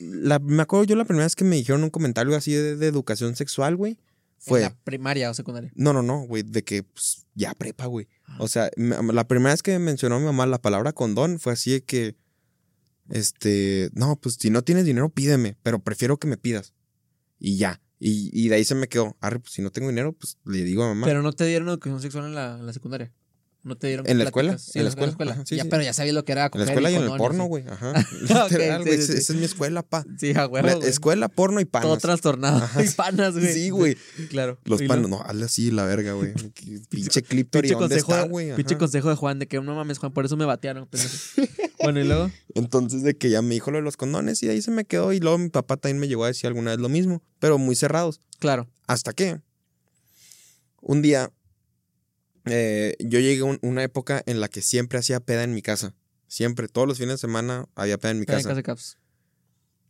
La, me acuerdo yo la primera vez que me dijeron un comentario así de, de educación sexual, güey. Fue. ¿En la primaria o secundaria? No, no, no, güey, de que pues, ya prepa, güey. O sea, la primera vez que mencionó mi mamá la palabra condón fue así de que. Este. No, pues si no tienes dinero, pídeme, pero prefiero que me pidas. Y ya. Y, y de ahí se me quedó. Arre, pues si no tengo dinero, pues le digo a mamá. Pero no te dieron educación sexual en la, en la secundaria. No te dieron ¿En la escuela? Sí, ¿En la escuela? Ajá, sí, Ya, sí. Pero ya sabías lo que era en la escuela y en el porno, güey. Ajá. Literal, güey. Esa es mi escuela, pa. Sí, a huevo, La- escuela, porno y panas. Todo trastornado. Ajá. Y panas, güey. Sí, güey. Claro. Los Y panos, no, hazle así la verga, güey. Qué Pinche Cliptor, ¿y dónde está, güey? Pinche consejo de Juan de que no mames, Juan, por eso me batearon. bueno, y luego. Entonces, de que ya me dijo lo de los condones y ahí se me quedó. Y luego mi papá también me llegó a decir alguna vez lo mismo, pero muy cerrados. Claro. Hasta que un día eh, yo llegué a un- una época en la que siempre hacía peda en mi casa. Siempre, todos los fines de semana había peda en mi Pero en casa. casa de Caps.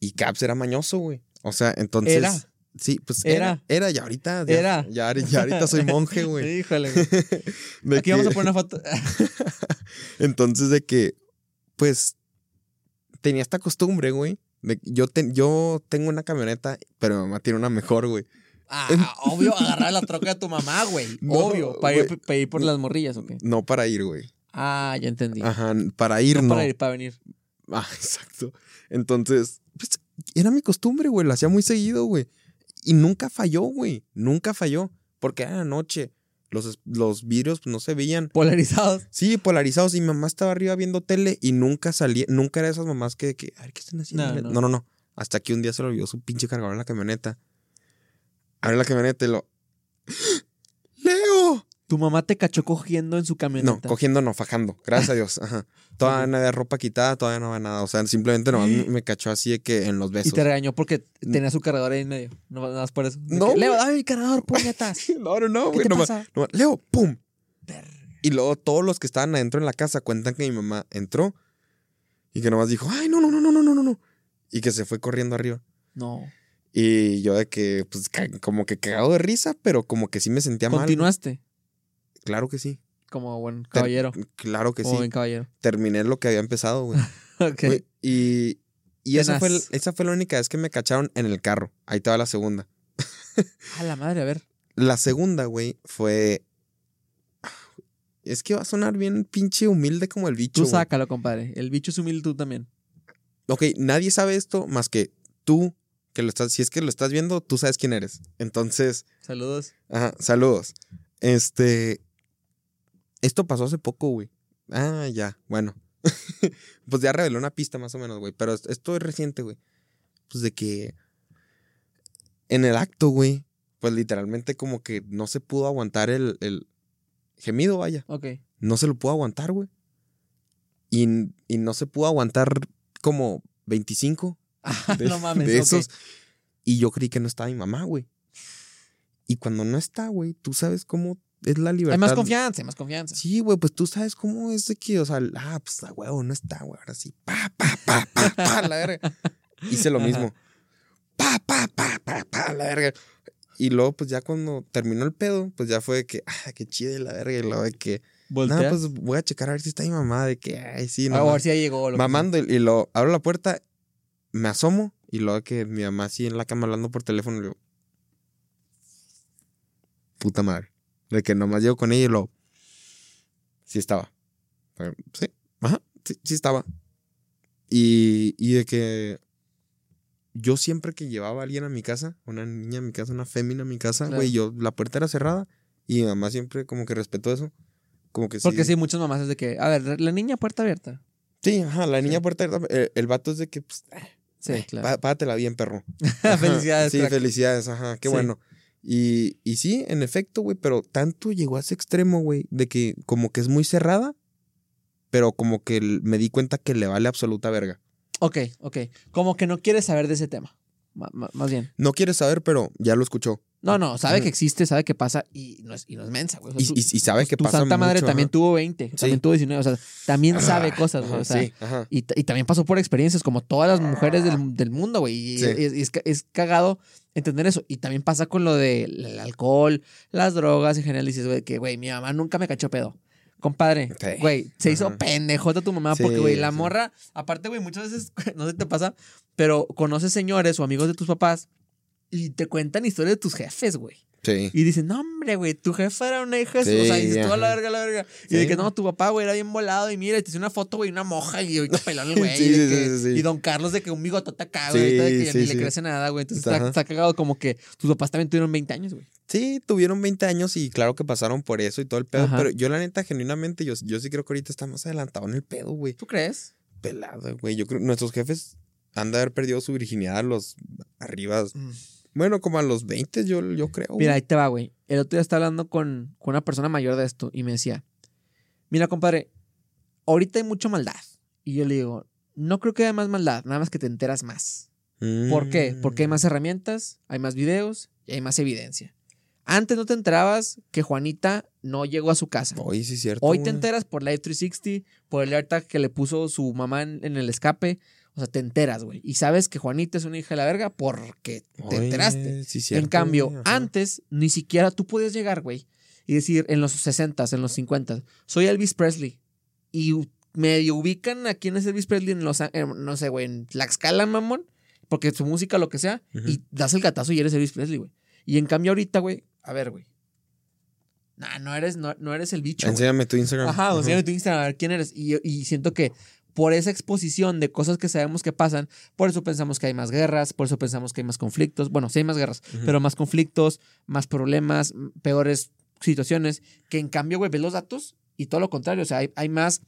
Y Caps era mañoso, güey. O sea, entonces. Era. Sí, pues era. Era, y ahorita. Ya, Era. Ya, ya ahorita soy monje, güey. Híjole, güey. De Aquí vamos a poner una foto. Entonces, de que, pues, tenía esta costumbre, güey. De, yo, te- yo tengo una camioneta, pero mi mamá tiene una mejor, güey. Ah, obvio, agarrar la troca de tu mamá, güey. No, obvio. Para ir, para ir por las morrillas, ¿o qué? No para ir, güey. Ah, ya entendí. Ajá, para ir no, no. para ir, para venir. Ah, exacto. Entonces, pues, era mi costumbre, güey. Lo hacía muy seguido, güey. Y nunca falló, güey. Nunca falló. Porque era noche. Los, los vidrios pues, no se veían. Polarizados. Sí, polarizados. Y mi mamá estaba arriba viendo tele y nunca salía. Nunca era esas mamás que, que a ver, ¿qué están haciendo? No, No, no. no, no. no. Hasta que un día se le olvidó su pinche cargador en la camioneta abrió la camioneta y lo. ¡Leo! Tu mamá te cachó cogiendo en su camioneta. No, cogiendo no, fajando. Gracias a Dios. Ajá. Todavía no había ropa quitada, todavía no había nada. O sea, simplemente nomás me cachó así de que en los besos. Y te regañó porque tenía su cargador ahí en medio. No nada más por eso. No. Leo, dame mi cargador, puñetas. no, no, no, ¿Qué nomás, Leo, pum. Y luego todos los que estaban adentro en la casa cuentan que mi mamá entró y que nomás dijo, ay, no, no, no, no, no, no, no. Y que se fue corriendo arriba. No. Y yo de que, pues, como que cagado de risa, pero como que sí me sentía mal. Continuaste Claro que sí. como buen Ter- caballero. Claro que Como sí. buen caballero. Terminé lo que había empezado, güey. Ok. Güey, Y, y esa, fue, esa fue la única vez que me cacharon en el carro. Ahí estaba la segunda. A la madre, a ver. La segunda, güey, fue. Es que va a sonar bien pinche humilde como el bicho. Tú güey. sácalo, compadre. El bicho es humilde tú también. Ok, nadie sabe esto más que tú, que lo estás. Si es que lo estás viendo, tú sabes quién eres. Entonces, Saludos. ajá, saludos. Este. Esto pasó hace poco, güey. Ah, ya, bueno. pues ya reveló una pista más o menos, güey. Pero esto es reciente, güey. Pues de que. En el acto, güey. Pues literalmente como que no se pudo aguantar el, el gemido, vaya. Ok. no se lo pudo aguantar, güey. Y, y no se pudo aguantar como 25 de, no mames. de esos. Y yo creí que no estaba mi mamá, güey. Y cuando no está, güey, tú sabes cómo es la libertad. Hay más confianza, hay más confianza. Sí, güey, pues tú sabes cómo es de que, o sea, ah, pues a huevo, no está, güey. Ahora sí, pa, pa, pa, pa, pa, la verga. Hice lo Ajá. mismo. Pa, pa, pa, pa, pa, la verga. Y luego, pues ya cuando terminó el pedo, pues ya fue de que, ah, qué chido la verga. Y luego de que, no, pues voy a checar a ver si está mi mamá, de que, ay, sí, no. a ver si ya llegó. lo mamando, y, y lo abro la puerta, me asomo, y luego que mi mamá así en la cama hablando por teléfono, le digo, puta madre. De que nomás llego con ella y lo, sí estaba. Sí, ajá, sí, sí estaba. Y, y de que yo siempre que llevaba a alguien a mi casa, una niña a mi casa, una fémina a mi casa, Claro. güey, yo, la puerta era cerrada, y mi mamá siempre como que respetó eso. Como que sí. Porque sí, muchas mamás es de que, a ver, la niña puerta abierta. Sí, ajá, la niña Sí. puerta abierta, el, el vato es de que, pues, Sí, claro. pá- págatela bien, perro. Ajá, Felicidades, Sí, crack. felicidades, ajá, qué Sí. bueno. Y, y sí, en efecto, güey, pero tanto llegó a ese extremo, güey, de que como que es muy cerrada, pero como que me di cuenta que le vale absoluta verga. Ok, ok. Como que no quieres saber de ese tema. Ma- ma- más bien. No quiere saber, pero ya lo escuchó. No, no, sabe que existe, sabe que pasa y no es, y no es mensa, güey. O sea, Y, sabe que tu pasa santa madre también tuvo 20, también tuvo 19, o sea, también sabe Ah, cosas, güey. O sea, sí, y, y también pasó por experiencias como todas las mujeres del, del mundo, güey. Y, Sí. es, es es cagado entender eso. Y también pasa con lo del el alcohol, las drogas, en general dices, güey, que, güey, mi mamá nunca me cachó pedo. Compadre, güey, se hizo Ajá. pendejota tu mamá porque, güey, la morra, aparte, güey, muchas veces, no sé si te pasa, pero conoces señores o amigos de tus papás y te cuentan historias de tus jefes, güey. Sí. Y dicen, no, hombre, güey, tu jefa era una hija. de su-". Sí, o sea, y dices, tú a la verga, a la verga. Y Sí, de que no, tu papá, güey, era bien volado. Y mira, y te hice una foto, güey, una moja. Y ahorita pelón el güey. Sí, y, que- sí, sí. y don Carlos de que un bigotote acá, güey. De que sí, ni le crece nada, güey. Entonces está, está cagado como que tus papás también tuvieron 20 años, güey. Sí, tuvieron 20 años y claro que pasaron por eso y todo el pedo, Ajá. pero yo la neta, genuinamente, yo, yo sí creo que ahorita está más adelantado en el pedo, güey. ¿Tú crees? Pelado, güey. Yo creo nuestros jefes han de haber perdido su virginidad a los arriba. Bueno, como a los 20, yo, yo creo. Mira, ahí te va, güey. El otro día estaba hablando con, con una persona mayor de esto y me decía, mira, compadre, ahorita hay mucha maldad. Y yo le digo, no creo que haya más maldad, nada más que te enteras más. ¿Por qué? Porque hay Mm. más herramientas, hay más videos y hay más evidencia. Antes no te enterabas que Juanita no llegó a su casa. Hoy sí es cierto. Hoy te enteras por Live 360, por el AirTag que le puso su mamá en, en el escape. O sea, te enteras, güey. Y sabes que Juanita es una hija de la verga porque te Oye, enteraste. sí, en cierto, cambio, güey, ajá. antes ni siquiera tú podías llegar, güey, y decir en los 60, en los 50, soy Elvis Presley. Y medio ubican a quién es Elvis Presley en los, en, no sé, güey, en Tlaxcala, mamón, porque su música, lo que sea, y das el gatazo y eres Elvis Presley, güey. Y en cambio ahorita, güey, a ver, güey. Nah, no eres, no, no eres el bicho. güey. Enséñame tu Instagram. Ajá, Ajá. sea, tu Instagram, a ver quién eres. Y, y siento que por esa exposición de cosas que sabemos que pasan, por eso pensamos que hay más guerras, por eso pensamos que hay más conflictos. Bueno, sí hay más guerras, pero más conflictos, más problemas, peores situaciones, que en cambio, güey, ves los datos y todo lo contrario. O sea, hay, hay más,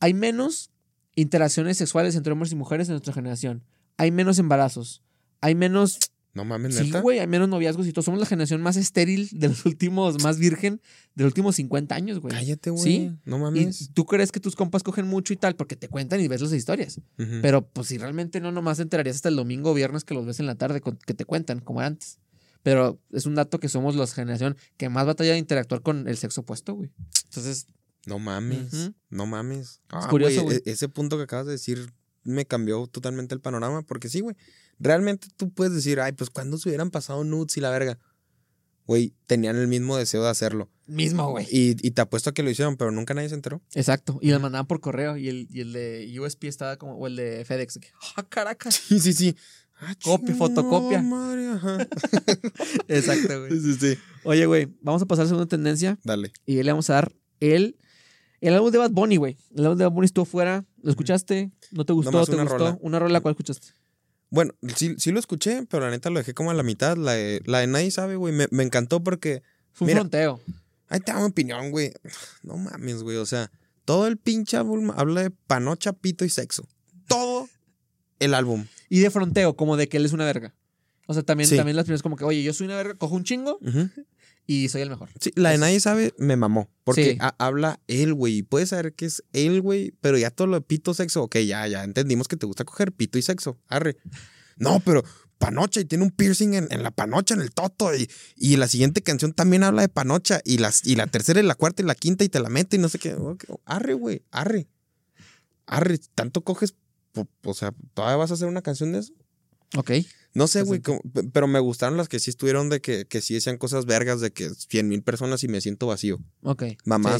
hay menos interacciones sexuales entre hombres y mujeres en nuestra generación. Hay menos embarazos. Hay menos No mames, Sí, neta. güey, hay menos noviazgos y todo. Somos la generación más estéril de los últimos, más virgen de los últimos 50 años, güey. Cállate, güey. Sí. No Y mames. tú crees que tus compas cogen mucho y tal porque te cuentan y ves las historias. Pero pues si realmente no, nomás te enterarías hasta el domingo o viernes que los ves en la tarde con- que te cuentan, como antes. Pero es un dato que somos la generación que más batalla de interactuar con el sexo opuesto, güey. Entonces, No mames. No mames. Ah, curioso, güey, e- Ese punto que acabas de decir me cambió totalmente el panorama. Porque sí, güey. Realmente tú puedes decir, ay, pues cuando se hubieran pasado nudes y la verga. Güey, tenían el mismo deseo de hacerlo. mismo, güey. Y, y te apuesto a que lo hicieron, pero nunca nadie se enteró. Exacto. Y los mandaban por correo y el, y el de USP estaba como, o el de FedEx. ¡Ah, caracas! Sí, sí, sí. Ah, Copia, fotocopia. madre, ajá. Exacto, güey. Sí, sí, sí. Oye, güey, vamos a pasar a la segunda tendencia. Dale. Y le vamos a dar el, el álbum de Bad Bunny, güey. El álbum de Bad Bunny estuvo fuera. ¿Lo escuchaste? ¿No te gustó? Nomás ¿Te una gustó? rola. ¿Una rola cuál escuchaste? Bueno, sí, sí lo escuché, pero la neta lo dejé como a la mitad. La de, la de Nadie sabe, güey. Me, me encantó porque. Fue un Mira. fronteo. Ahí te da mi opinión, güey. No mames, güey. O sea, todo el pinche álbum habla de panocha, pito y sexo. Todo el álbum. Y de fronteo, como de que él es una verga. O sea, también, Sí. también las primeras como que, oye, yo soy una verga, cojo un chingo. Y soy el mejor. Sí, la de. Nadie sabe me mamó. Porque Sí. habla él, güey. Y puedes saber que es él, güey. Pero ya todo lo de pito, sexo. Ok, ya, ya entendimos que te gusta coger pito y sexo. Arre. No, pero panocha y tiene un piercing en, en la panocha, en el toto. Y, y la siguiente canción también habla de panocha. Y, las, y la tercera y la cuarta y la quinta y te la mete y no sé qué. Arre, güey. Arre. Arre. Tanto coges. O sea, ¿todavía vas a hacer una canción de eso? Ok. No sé, Pues güey, pero me gustaron las que sí estuvieron de que, que sí decían cosas vergas de que 100 mil personas y me siento vacío. Ok.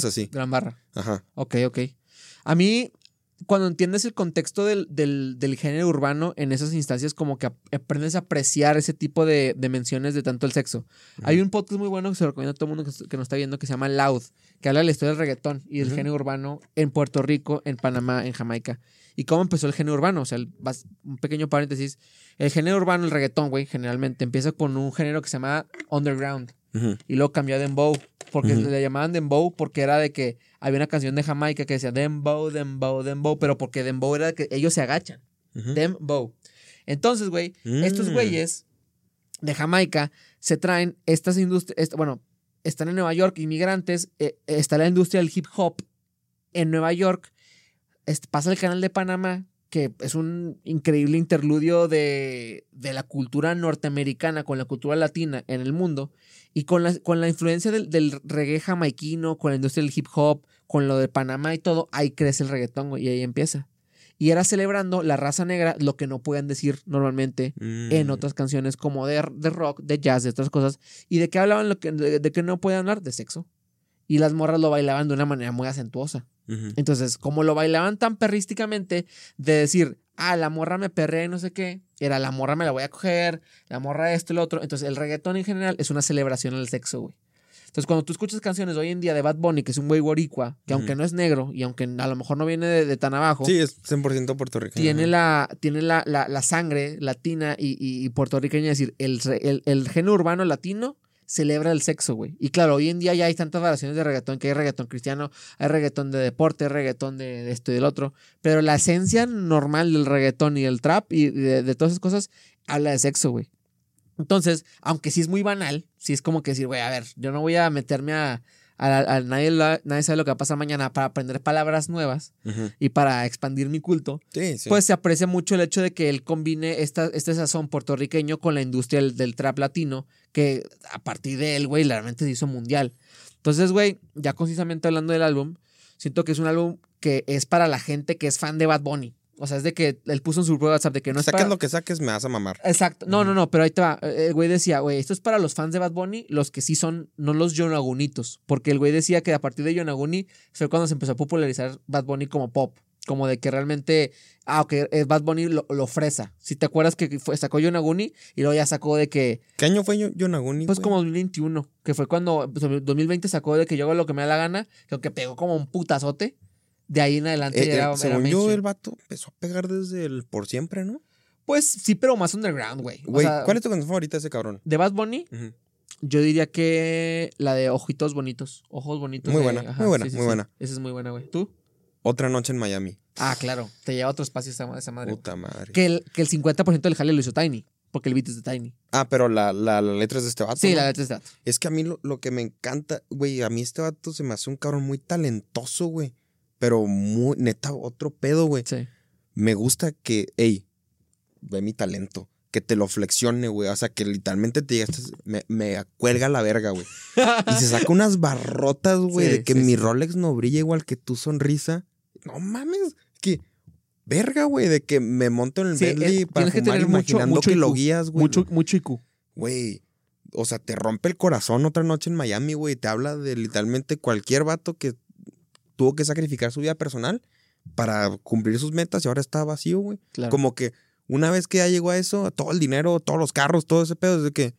Sí, así. Gran barra. Ajá. Ok, ok. A mí, cuando entiendes el contexto del, del- del género urbano en esas instancias, como que ap- aprendes a apreciar ese tipo de, de menciones de tanto el sexo. Hay un podcast muy bueno que se lo recomiendo a todo el mundo que, que nos está viendo que se llama Loud, que habla de la historia del reggaetón y del género urbano en Puerto Rico, en Panamá, en Jamaica. Y cómo empezó el género urbano. O sea, el- un pequeño paréntesis. El género urbano, el reggaetón, güey, generalmente empieza con un género que se llama underground y luego cambió a Dembow. Porque Ujú. le llamaban Dembow porque era de que había una canción de Jamaica que decía Dembow, Dembow, Dembow, pero porque Dembow era de que ellos se agachan. Ujú. Dembow. Entonces, güey, estos Mm. güeyes de Jamaica se traen estas industrias, bueno, están en Nueva York, inmigrantes, eh, está la industria del hip hop en Nueva York, pasa el canal de Panamá, que es un increíble interludio de, de la cultura norteamericana con la cultura latina en el mundo, y con la, con la influencia del, del reggae jamaiquino, con la industria del hip hop, con lo de Panamá y todo, ahí crece el reggaetón, y ahí empieza. Y era celebrando la raza negra, lo que no pueden decir normalmente en Mm. otras canciones como de, de rock, de jazz, de otras cosas. ¿Y de qué hablaban? Lo que, de, de que no podían hablar? De sexo. Y las morras lo bailaban de una manera muy acentuosa. Entonces, como lo bailaban tan perrísticamente, de decir, ah, la morra me perrea y no sé qué, era la morra me la voy a coger, la morra esto y lo otro. Entonces, el reggaetón en general es una celebración al sexo, güey. Entonces, cuando tú escuchas canciones hoy en día de Bad Bunny, que es un güey boricua, que aunque no es negro y aunque a lo mejor no viene de, de tan abajo, Sí, es 100% puertorriqueño. tiene, la, tiene la, la- la sangre latina y, y- y puertorriqueña, es decir, el, el, el género urbano latino celebra el sexo, güey. Y claro, hoy en día ya hay tantas variaciones de reggaetón, que hay reggaetón cristiano, hay reggaetón de deporte, hay reggaetón de, esto y del otro, pero la esencia normal del reggaetón y del trap y de, de todas esas cosas habla de sexo, güey. Entonces, aunque sí es muy banal, sí es como que decir, güey, a ver, yo no voy a meterme a... a- a- nadie, la- nadie sabe lo que va a pasar mañana para aprender palabras nuevas y para expandir mi culto Sí, sí. pues se aprecia mucho el hecho de que él combine esta, este sazón puertorriqueño con la industria del, del trap latino, que a partir de él, güey, realmente se hizo mundial. Entonces, güey, ya concisamente hablando del álbum, siento que es un álbum que es para la gente que es fan de Bad Bunny. O sea, es de que él puso en su grupo de WhatsApp de que no es Saques para... lo que saques, me vas a mamar. Exacto. No, no, no, pero ahí te va. Eh, El güey decía, güey, esto es para los fans de Bad Bunny, los que sí son, no los Yonagunitos. Porque el güey decía que a partir de Yonaguni fue cuando se empezó a popularizar Bad Bunny como pop. Como de que realmente, ah, ok, eh, Bad Bunny lo, lo fresa. Si te acuerdas que fue, sacó Yonaguni y luego ya sacó de que, ¿Qué año fue Yo- Yonaguni? pues güey? como 2021, que fue cuando, pues, 2020 sacó de que yo hago lo que me da la gana, creo que pegó como un putazote. De ahí en adelante Eh, ya eh, era, era según yo, el vato empezó a pegar desde el por siempre, ¿no? Pues sí, pero más underground, güey. O Güey, sea, ¿cuál es tu canción favorita de ese cabrón? De Bad Bunny. Yo diría que la de Ojitos Bonitos. Ojos Bonitos. Muy de- buena, muy buena, muy buena. Esa es muy buena, güey. ¿Tú? Otra noche en Miami. Ah, claro. Te lleva a otro espacio esa, esa madre. güey. Puta madre. Que el, que el 50% del jale lo hizo Tiny. Porque el beat es de Tiny. Ah, pero la, la, la letra es de este vato. Sí, ¿no? la letra es de Tiny. Es que a mí lo, lo que me encanta, güey, a mí este vato se me hace un cabrón muy talentoso, güey. Pero muy, neta, otro pedo, güey. Sí. Me gusta que, ey, ve mi talento. Que te lo flexione, güey. O sea, que literalmente te diga, "Este es- me, me cuelga la verga, güey. Y se saca unas barrotas, güey, Sí, de que sí, mi. Rolex no brilla igual que tu sonrisa. No mames, que verga, güey, de que me monto en el Sí, Bentley eh, para tienes que fumar tener mucho- imaginando mucho que lo guías, güey. Mucho, mucho IQ. Güey, o sea, te rompe el corazón otra noche en Miami, güey. Te habla de literalmente cualquier vato que tuvo que sacrificar su vida personal para cumplir sus metas y ahora está vacío, güey. Claro. Como que una vez que ya llegó a eso, todo el dinero, todos los carros, todo ese pedo, es de que.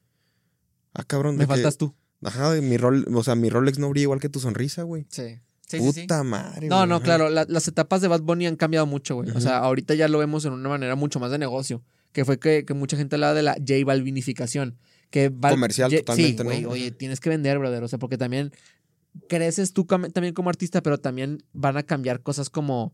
Ah, cabrón, Me que- faltas tú. Ajá, mi rol, o sea, mi Rolex no brilla igual que tu sonrisa, güey. Sí. Sí, sí, sí. Puta madre, No, güey, no, claro. la- las etapas de Bad Bunny han cambiado mucho, güey. O sea, ahorita ya lo vemos en una manera mucho más de negocio. Que fue que, que mucha gente hablaba de la J Balvinificación. Que Val- Comercial J- totalmente, Sí, güey. Oye, tienes que vender, brother. O sea, porque también creces tú también como artista, pero también van a cambiar cosas como,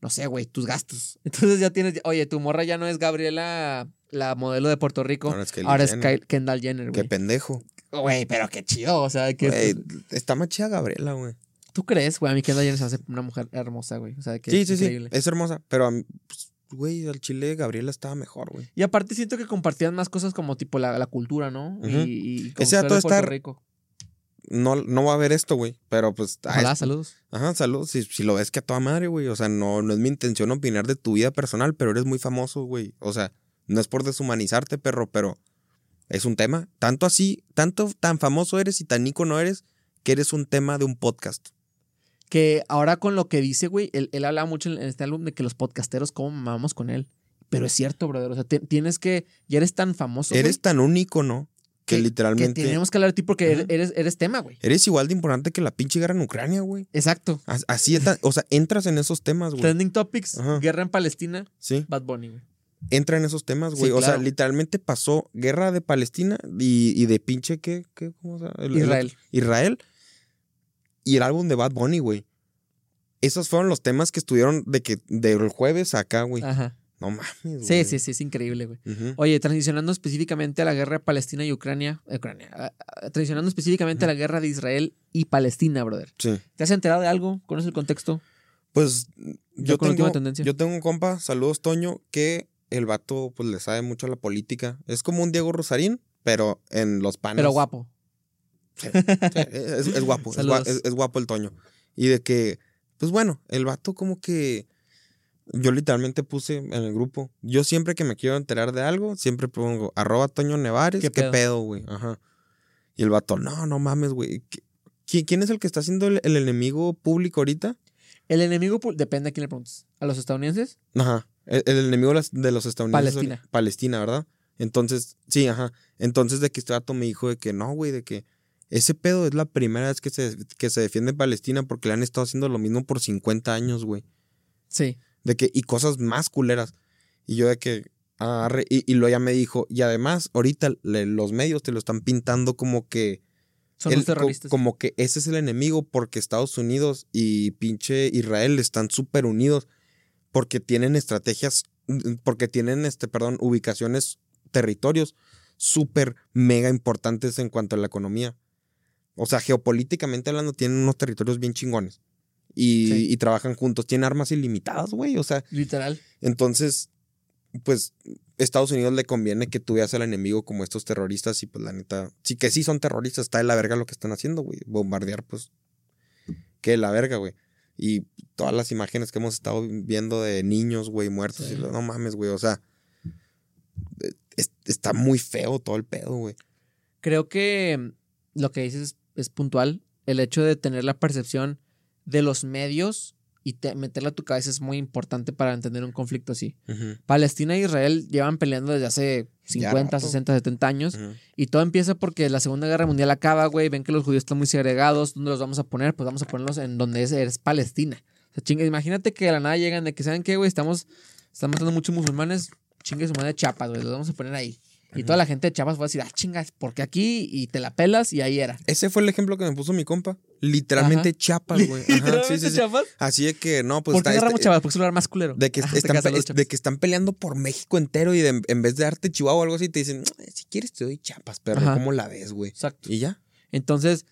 no sé, güey, tus gastos. Entonces ya tienes, oye, tu morra ya no es Gabriela, la modelo de Puerto Rico. Ahora es Ahora es Kendall Jenner, Qué güey. pendejo. Güey, pero qué chido. O sea, que. Güey, está más chida Gabriela, güey. ¿Tú crees, güey? A mí Kendall Jenner se hace una mujer hermosa, güey. O sea, que Sí, sí, increíble. sí. Es hermosa. Pero, a mí, pues, güey, al chile Gabriela estaba mejor, güey. Y aparte siento que compartían más cosas como tipo la, la cultura, ¿no? Ujú. Y, y como Ese dato de Puerto Rico. No, no va a haber esto, güey. Pero pues. Ojalá, es- saludos. Ajá, salud. Si, si lo ves que a toda madre, güey. O sea, no, no es mi intención opinar de tu vida personal, pero eres muy famoso, güey. O sea, no es por deshumanizarte, perro, pero es un tema. Tanto así, tanto tan famoso eres y tan ícono eres que eres un tema de un podcast. Que ahora con lo que dice, güey, él, él hablaba mucho en este álbum de que los podcasteros, cómo mamamos con él. Pero es cierto, brother. O sea, te- tienes que. Ya eres tan famoso. eres tan un ícono que, que literalmente. tenemos que hablar de ti porque eres, eres, eres tema, güey. Eres igual de importante que la pinche guerra en Ucrania, güey. Exacto. As- Así, es tan- o sea, entras en esos temas, güey. Trending Topics, Ajá. guerra en Palestina, Sí, Bad Bunny, güey. entra en esos temas, Sí, güey. O sea, literalmente pasó guerra de Palestina y, y de pinche, ¿qué? ¿Qué? ¿Cómo se llama? El- el Israel. Israel. Y el álbum de Bad Bunny, güey. Esos fueron los temas que estuvieron de que del jueves a acá, güey. Ajá. No mames, güey. Sí, sí, sí, es increíble, güey. Oye, transicionando específicamente a la guerra de Palestina y Ucrania, eh, Ucrania, transicionando específicamente a la guerra de Israel y Palestina, brother. Sí. ¿Te has enterado de algo? ¿Conoces el contexto? Pues yo última tengo, tendencia. yo tengo un compa, saludos Toño, que el vato pues le sabe mucho a la política. Es como un Diego Rosarín, pero en los panes. Pero guapo. Sí, es, es guapo, es- es guapo el Toño. Y de que, pues bueno, el vato como que yo literalmente puse en el grupo. Yo siempre que me quiero enterar de algo, siempre pongo arroba Toño Nevares, ¿Qué ¿qué, pedo? güey? Ajá. Y el vato, no, no mames, güey. ¿Qui- ¿Quién, es el que está haciendo el, el enemigo público ahorita? El enemigo depende a quién le preguntes. ¿A los estadounidenses? Ajá. El, el enemigo de los estadounidenses. Palestina. Palestina, ¿verdad? Entonces, sí, ajá. Entonces de que este vato me dijo de que no, güey, de que ese pedo es la primera vez que se, que se defiende Palestina porque le han estado haciendo lo mismo por 50 años, güey. Sí. De que, y cosas más culeras. Y yo de que, arre, y, y luego ya me dijo, y además, ahorita le- los medios te lo están pintando como que Son el- los terroristas. co- como que ese es el enemigo porque Estados Unidos y pinche Israel están súper unidos porque tienen estrategias, mm, porque tienen, este, perdón, ubicaciones, territorios súper mega importantes en cuanto a la economía. O sea, geopolíticamente hablando, tienen unos territorios bien chingones. Y, Sí. y trabajan juntos. Tienen armas ilimitadas, güey. O sea, Literal. entonces, pues, Estados Unidos le conviene que tú veas al enemigo como estos terroristas y pues la neta, sí que sí son terroristas, está de la verga lo que están haciendo, güey. Bombardear, pues, que de la verga, güey. Y todas las imágenes que hemos estado viendo de niños, güey, muertos. Sí. Y no mames, güey. O sea, eh, es- está muy feo todo el pedo, güey. Creo que lo que dices es, es puntual. El hecho de tener la percepción de los medios y te- meterla a tu cabeza es muy importante para entender un conflicto así. Palestina e Israel llevan peleando desde hace Ya 50, rato. 60, 70 años. Y todo empieza porque la Segunda Guerra Mundial acaba, güey. Ven que los judíos están muy segregados. ¿Dónde los vamos a poner? Pues vamos a ponerlos en donde es, es Palestina. O sea, imagínate que de la nada llegan de que, ¿saben qué, güey? Estamos, están matando muchos musulmanes. Chingue su madre de Chiapas, güey. Los vamos a poner ahí. Y toda la gente de Chiapas va a decir, ah, chingas, porque aquí y te la pelas y ahí era. Ese fue el ejemplo que me puso mi compa. Literalmente Ajá. Chiapas, güey. Ajá, sí, Literalmente sí, sí. Chiapas. Así de que, no, pues ¿Por qué está- agarramos este- Chiapas? Porque es un lugar más culero. De que, Ah, están, de que están peleando por México entero y de- en vez de darte Chihuahua o algo así, te dicen, "Eh, si quieres te doy chapas, pero. ¿cómo la ves, güey? Exacto. Y ya. Entonces,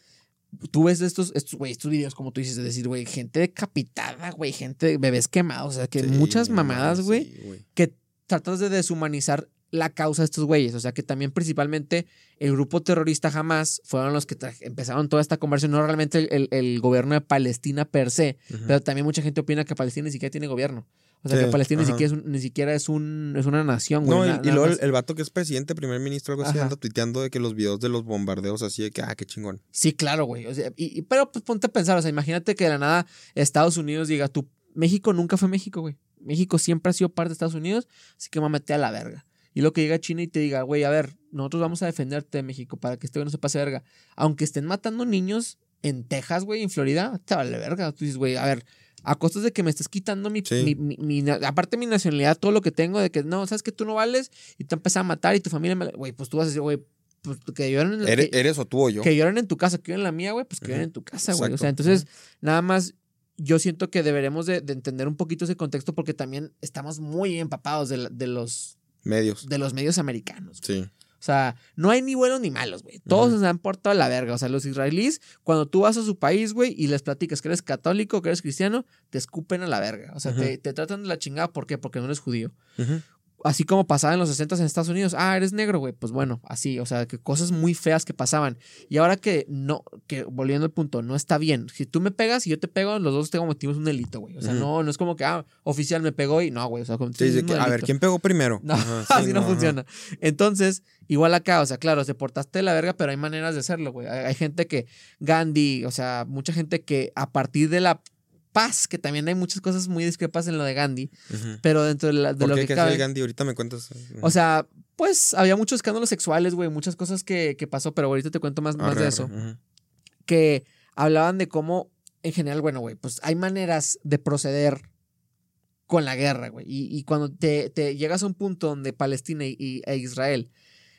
tú ves estos, estos, güey, estos videos, como tú dices, de decir, güey, gente decapitada, güey, gente, bebés quemados, o sea, que Sí, muchas mamadas, mames, güey, sí, güey. que tratas de deshumanizar la causa de estos güeyes. O sea, que también principalmente el grupo terrorista Hamas fueron los que empezaron toda esta conversión, no realmente el, el- el gobierno de Palestina per se, pero también mucha gente opina que Palestina ni siquiera tiene gobierno. O sea, Sí, que Palestina ni siquiera, es, un- ni siquiera es, un, es una nación, güey. No, y, luego el, vato que es presidente, primer ministro, algo así, Ajá. anda tuiteando de que los videos de los bombardeos así de que, ah, qué chingón. Sí, claro, güey. O sea, y, y- pero pues ponte a pensar, o sea, imagínate que de la nada Estados Unidos diga, tú, México nunca fue México, güey. México siempre ha sido parte de Estados Unidos, así que mamete a la verga. Y lo que llega China y te diga, güey, a ver, nosotros vamos a defenderte de México para que este güey no se pase verga. Aunque estén matando niños en Texas, güey, en Florida, te vale verga. Tú dices, güey, a ver, a costas de que me estés quitando mi, Sí. mi- mi- mi aparte mi nacionalidad, todo lo que tengo, de que no, sabes que tú no vales y te empiezas a matar y tu familia, güey, pues tú vas a decir, güey, pues que lloren en ¿Eres, que- eres o tú o yo? que lloren en tu casa, que lloren en la mía, güey, pues que Ujú. lloren en tu casa, güey. O sea, entonces, nada más, yo siento que deberemos de, de entender un poquito ese contexto porque también estamos muy empapados de, la- de los, Medios. de los medios americanos. güey. Sí. O sea, no hay ni buenos ni malos, güey. Todos se han portado a la verga. O sea, los israelíes, cuando tú vas a su país, güey, y les platicas que eres católico, que eres cristiano, te escupen a la verga. O sea, te, te tratan de la chingada. ¿Por qué? Porque no eres judío. Así como pasaba en los 60 en Estados Unidos, ah, eres negro, güey, pues bueno, así, o sea, que cosas muy feas que pasaban. Y ahora que no, que volviendo al punto, no está bien. Si tú me pegas y yo te pego, los dos tengo motivos un delito, güey. O sea, no, no es como que, ah, oficial me pegó y no, güey, o sea, como Sí, dice que, a ver, ¿quién pegó primero? No, Ajá, sí, así no, funciona. Entonces, igual acá, o sea, claro, se portaste de la verga, pero hay maneras de hacerlo, güey. Hay, hay gente que, Gandhi, o sea, mucha gente que a partir de la paz, que también hay muchas cosas muy discrepas en lo de Gandhi, pero dentro de, la- de ¿Por lo qué? que ¿Qué cabe. el Gandhi? Ahorita me cuentas. O sea, pues había muchos escándalos sexuales, güey, muchas cosas que, que pasó, pero ahorita te cuento más, más Arre, de arre, eso. Que hablaban de cómo, en general, bueno, güey, pues hay maneras de proceder con la guerra, güey. Y, y cuando te, te llegas a un punto donde Palestina y, y- e Israel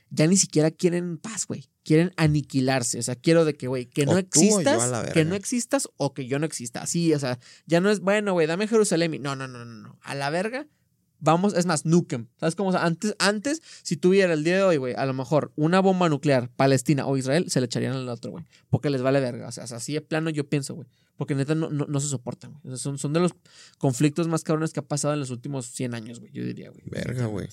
ya ni siquiera quieren paz, güey. Quieren aniquilarse. O sea, quiero de que, güey, que no O existas, que no existas o que yo no exista. Así, o sea, ya no es, bueno, güey, dame Jerusalén. No, no, no, no, no. A la verga. Vamos, es más, nukem. ¿Sabes cómo? O sea, antes, antes, si tuviera el día de hoy, güey, a lo mejor una bomba nuclear, Palestina o Israel, se le echarían al otro, güey. Porque les vale verga. O sea, así de plano yo pienso, güey. Porque neta no, no, no se soportan, güey. O sea, son, son de los conflictos más cabrones que ha pasado en los últimos 100 años, güey. Yo diría, güey. Verga, güey.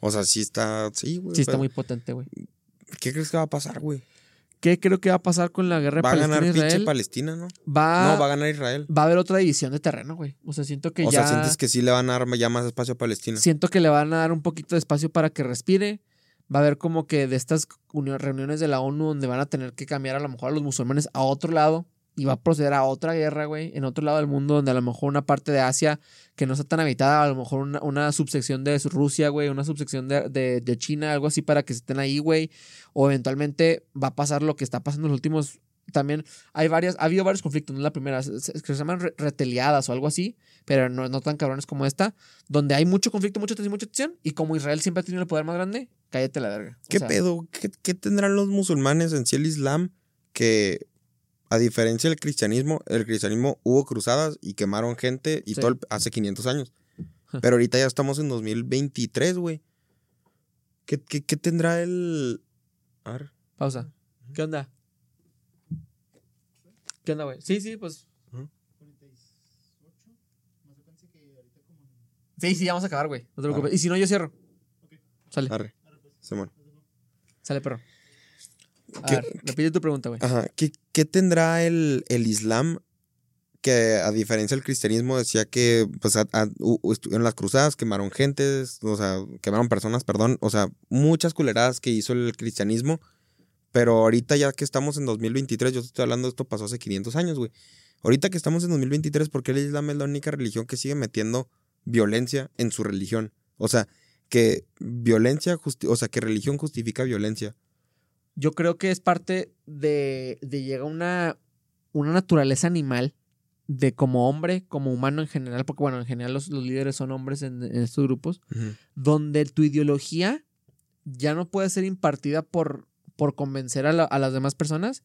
O sea, sí está. Sí, güey. Sí, está muy potente, güey. ¿Qué crees que va a pasar, güey? ¿Qué creo que va a pasar con la guerra de Va a ganar Palestina e pinche? Palestina, ¿no? Va, No, va a ganar Israel. va a haber otra división de terreno, güey. O sea, siento que O ya. sea, sientes que sí le van a dar ya más espacio a Palestina. Siento que le van a dar un poquito de espacio para que respire. Va a haber como que de estas uni- reuniones de la ONU donde van a tener que cambiar a lo mejor a los musulmanes a otro lado y va a proceder a otra guerra, güey, en otro lado del mundo donde a lo mejor una parte de Asia que no está tan habitada, a lo mejor una, una subsección de Rusia, güey, una subsección de, de, de China, algo así para que estén ahí, güey, o eventualmente va a pasar lo que está pasando en los últimos también hay varias, ha habido varios conflictos, no es la primera, se, se- se llaman re- reteliadas o algo así, pero no, no tan cabrones como esta, donde hay mucho conflicto, mucha tensión, mucha tensión, y como Israel siempre ha tenido el poder más grande, cállate la verga. O ¿Qué sea, pedo? ¿Qué, qué tendrán los musulmanes en sí el Islam que, a diferencia del cristianismo, el cristianismo hubo cruzadas y quemaron gente y Sí. todo el- hace 500 años? Pero ahorita ya estamos en 2023, güey. ¿Qué, qué, qué tendrá el...? A ver. Pausa. ¿Qué onda? ¿Qué onda, güey? Sí, sí, pues. Sí, sí, ya vamos a acabar, güey. No te preocupes. Arre. Y si no, yo cierro. Sale, Arre. Simón. sale, perro. A ¿Qué- ver, repite tu pregunta, güey. Ajá. ¿Qué, qué tendrá el, el Islam que a diferencia del cristianismo decía que pues a- a- u- u- estu- en las cruzadas quemaron gentes, o sea, quemaron personas, perdón, o sea, muchas culeradas que hizo el cristianismo, pero ahorita ya que estamos en 2023, yo estoy hablando, esto pasó hace 500 años, güey. Ahorita que estamos en 2023, ¿por qué el Islam es la única religión que sigue metiendo violencia en su religión? O sea, que violencia, o sea, que religión justifica violencia. Yo creo que es parte de, de llegar a una, una naturaleza animal de como hombre, como humano en general, porque bueno, en general los, los líderes son hombres en, en estos grupos, donde tu ideología ya no puede ser impartida por, por convencer a, la- a las demás personas.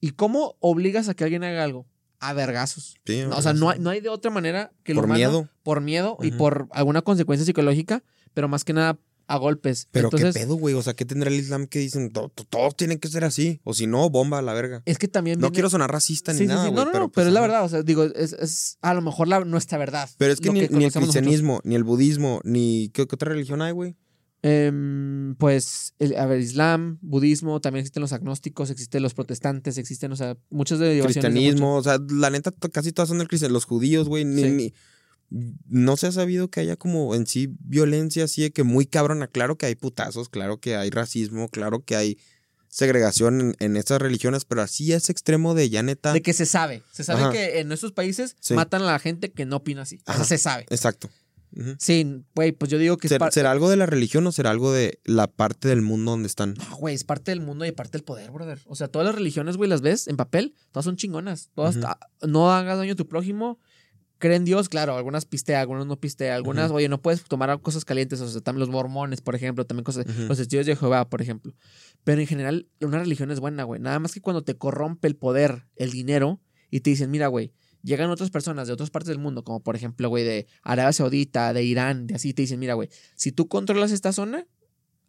¿Y cómo obligas a que alguien haga algo? A vergazos. Sí, o sea, no hay, no hay de otra manera que por humano- miedo. Por miedo y por alguna consecuencia psicológica, pero más que nada a golpes. Pero Entonces, qué pedo, güey. O sea, ¿qué tendrá el Islam que dicen? "To- to- Todos tienen que ser así. O si no, bomba a la verga. es que también No viene- quiero sonar racista ni Sí, nada, sí. No, no, pero, no, pues, pero es la verdad. O sea, digo, es, es a lo mejor la, nuestra verdad. Pero es que ni, ni el nosotros. cristianismo, ni el budismo, ni. ¿Qué, qué otra religión hay, güey? Em, pues, el- a ver, Islam, budismo, también existen los agnósticos, existen los protestantes, existen, o sea, derivaciones. de Cristianismo. O sea, la neta, casi todas son del cristianismo. Los judíos, güey. Ni- no se ha sabido que haya como en sí violencia así de que muy cabrona. Claro que hay putazos, claro que hay racismo, claro que hay segregación en, en estas religiones, pero así es extremo de ya neta. De que se sabe. Se sabe Ajá. que en nuestros países Sí. matan a la gente que no opina así. Ajá. se sabe. Exacto. Sí, güey, pues yo digo que es ¿Ser- par- ¿Será algo de la religión o será algo de la parte del mundo donde están? No, güey, es parte del mundo y parte del poder, brother. O sea, todas las religiones, güey, las ves en papel, todas son chingonas. Todas, no hagas daño a tu prójimo. Creen en Dios, claro, algunas pistea, algunas no pistea, algunas, Ujú. oye, no puedes tomar cosas calientes, o sea, también los mormones, por ejemplo, también cosas, Ujú. los testigos de Jehová, por ejemplo. Pero en general, una religión es buena, güey. Nada más que cuando te corrompe el poder, el dinero, y te dicen, mira, güey, llegan otras personas de otras partes del mundo, como por ejemplo, güey, de Arabia Saudita, de Irán, de así, te dicen, mira, güey, si tú controlas esta zona,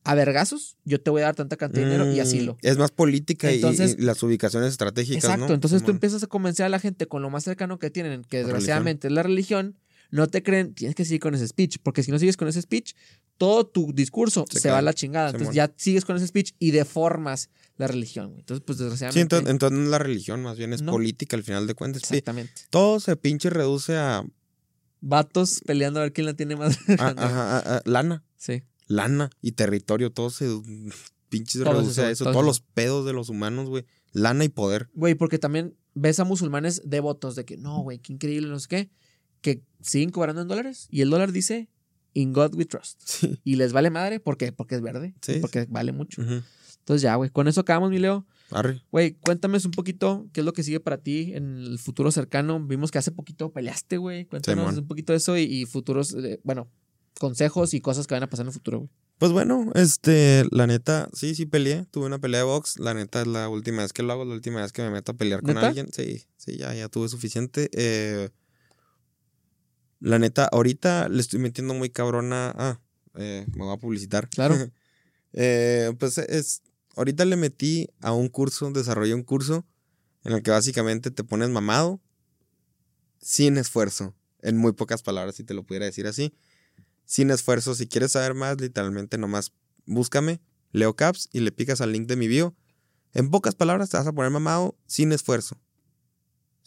a vergazos, yo te voy a dar tanta cantidad de dinero y Mm, asilo. Es más política y- Entonces- y, las ubicaciones estratégicas, Exacto, ¿no? entonces tú empiezas a convencer a la gente con lo más cercano que tienen, que La desgraciadamente es la religión, no te creen, tienes que seguir con ese speech, porque si no sigues con ese speech, todo tu discurso se, Se va a la chingada. Entonces ya sigues con ese speech y deformas la religión. Entonces, pues Sí, desgraciadamente. entonces, entonces no es la religión, más bien es No. política al final de cuentas. Sí, exactamente. todo se pinche reduce a, Vatos peleando a ver quién la tiene más a- a- a lana, Sí. Lana y territorio, todo se pinche Todo reduce eso, a eso, todo todos eso. los pedos de los humanos, güey, lana y poder. Güey, porque también ves a musulmanes devotos de que no, güey, qué increíble, no sé qué, que siguen cobrando en dólares y el dólar dice In God we trust. Sí. Y les vale madre, ¿por qué? Porque es verde. Sí, porque vale mucho. Ujú. Entonces ya, güey, con eso acabamos, mi Leo. Arre. Güey, cuéntame un poquito qué es lo que sigue para ti en el futuro cercano. Vimos que hace poquito peleaste, güey. Cuéntanos un poquito de eso y, y futuros, eh, bueno, consejos y cosas que van a pasar en el futuro, güey. Pues bueno, este, la neta, sí, sí peleé. Tuve una pelea de box. La neta es la última vez que lo hago, la última vez que me meto a pelear con ¿Neta? alguien. Sí, sí, ya, ya tuve suficiente. Eh, la neta, ahorita le estoy metiendo muy cabrona. Ah, eh, me voy a publicitar. Claro. Eh, pues es. Ahorita le metí a un curso, desarrollé un curso en el que básicamente te pones mamado sin esfuerzo. En muy pocas palabras, si te lo pudiera decir así. Sin esfuerzo. Si quieres saber más, literalmente nomás búscame, Leo Caps, y le picas al link de mi bio. En pocas palabras, te vas a poner mamado sin esfuerzo.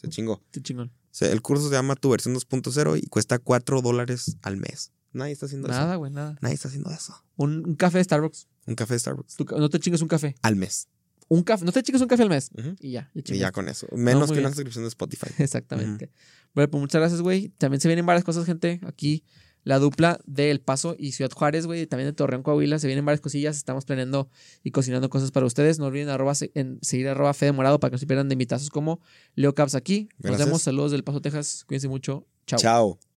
Se chingó. O sea, el curso se llama Tu versión 2.0 y cuesta 4 dólares al mes. Nadie está haciendo Nada, eso. güey, nada. Nadie está haciendo eso. Un, un café de Starbucks. Un café de Starbucks. Tú no te chingues un café. Al mes. Un café. No te chingues un café al mes. Y ya. Y ya con eso. Menos que una suscripción de Spotify. Exactamente. Bueno, pues muchas gracias, güey. También se vienen varias cosas, gente. Aquí la dupla de El Paso y Ciudad Juárez, güey. También de Torreón, Coahuila. Se vienen varias cosillas. Estamos planeando y cocinando cosas para ustedes. No olviden arroba, en seguir arroba Fede Morado para que no se pierdan de invitazos como Leo Caps aquí. Nos vemos. Saludos del Paso, Texas. Cuídense mucho. Chao. Chao.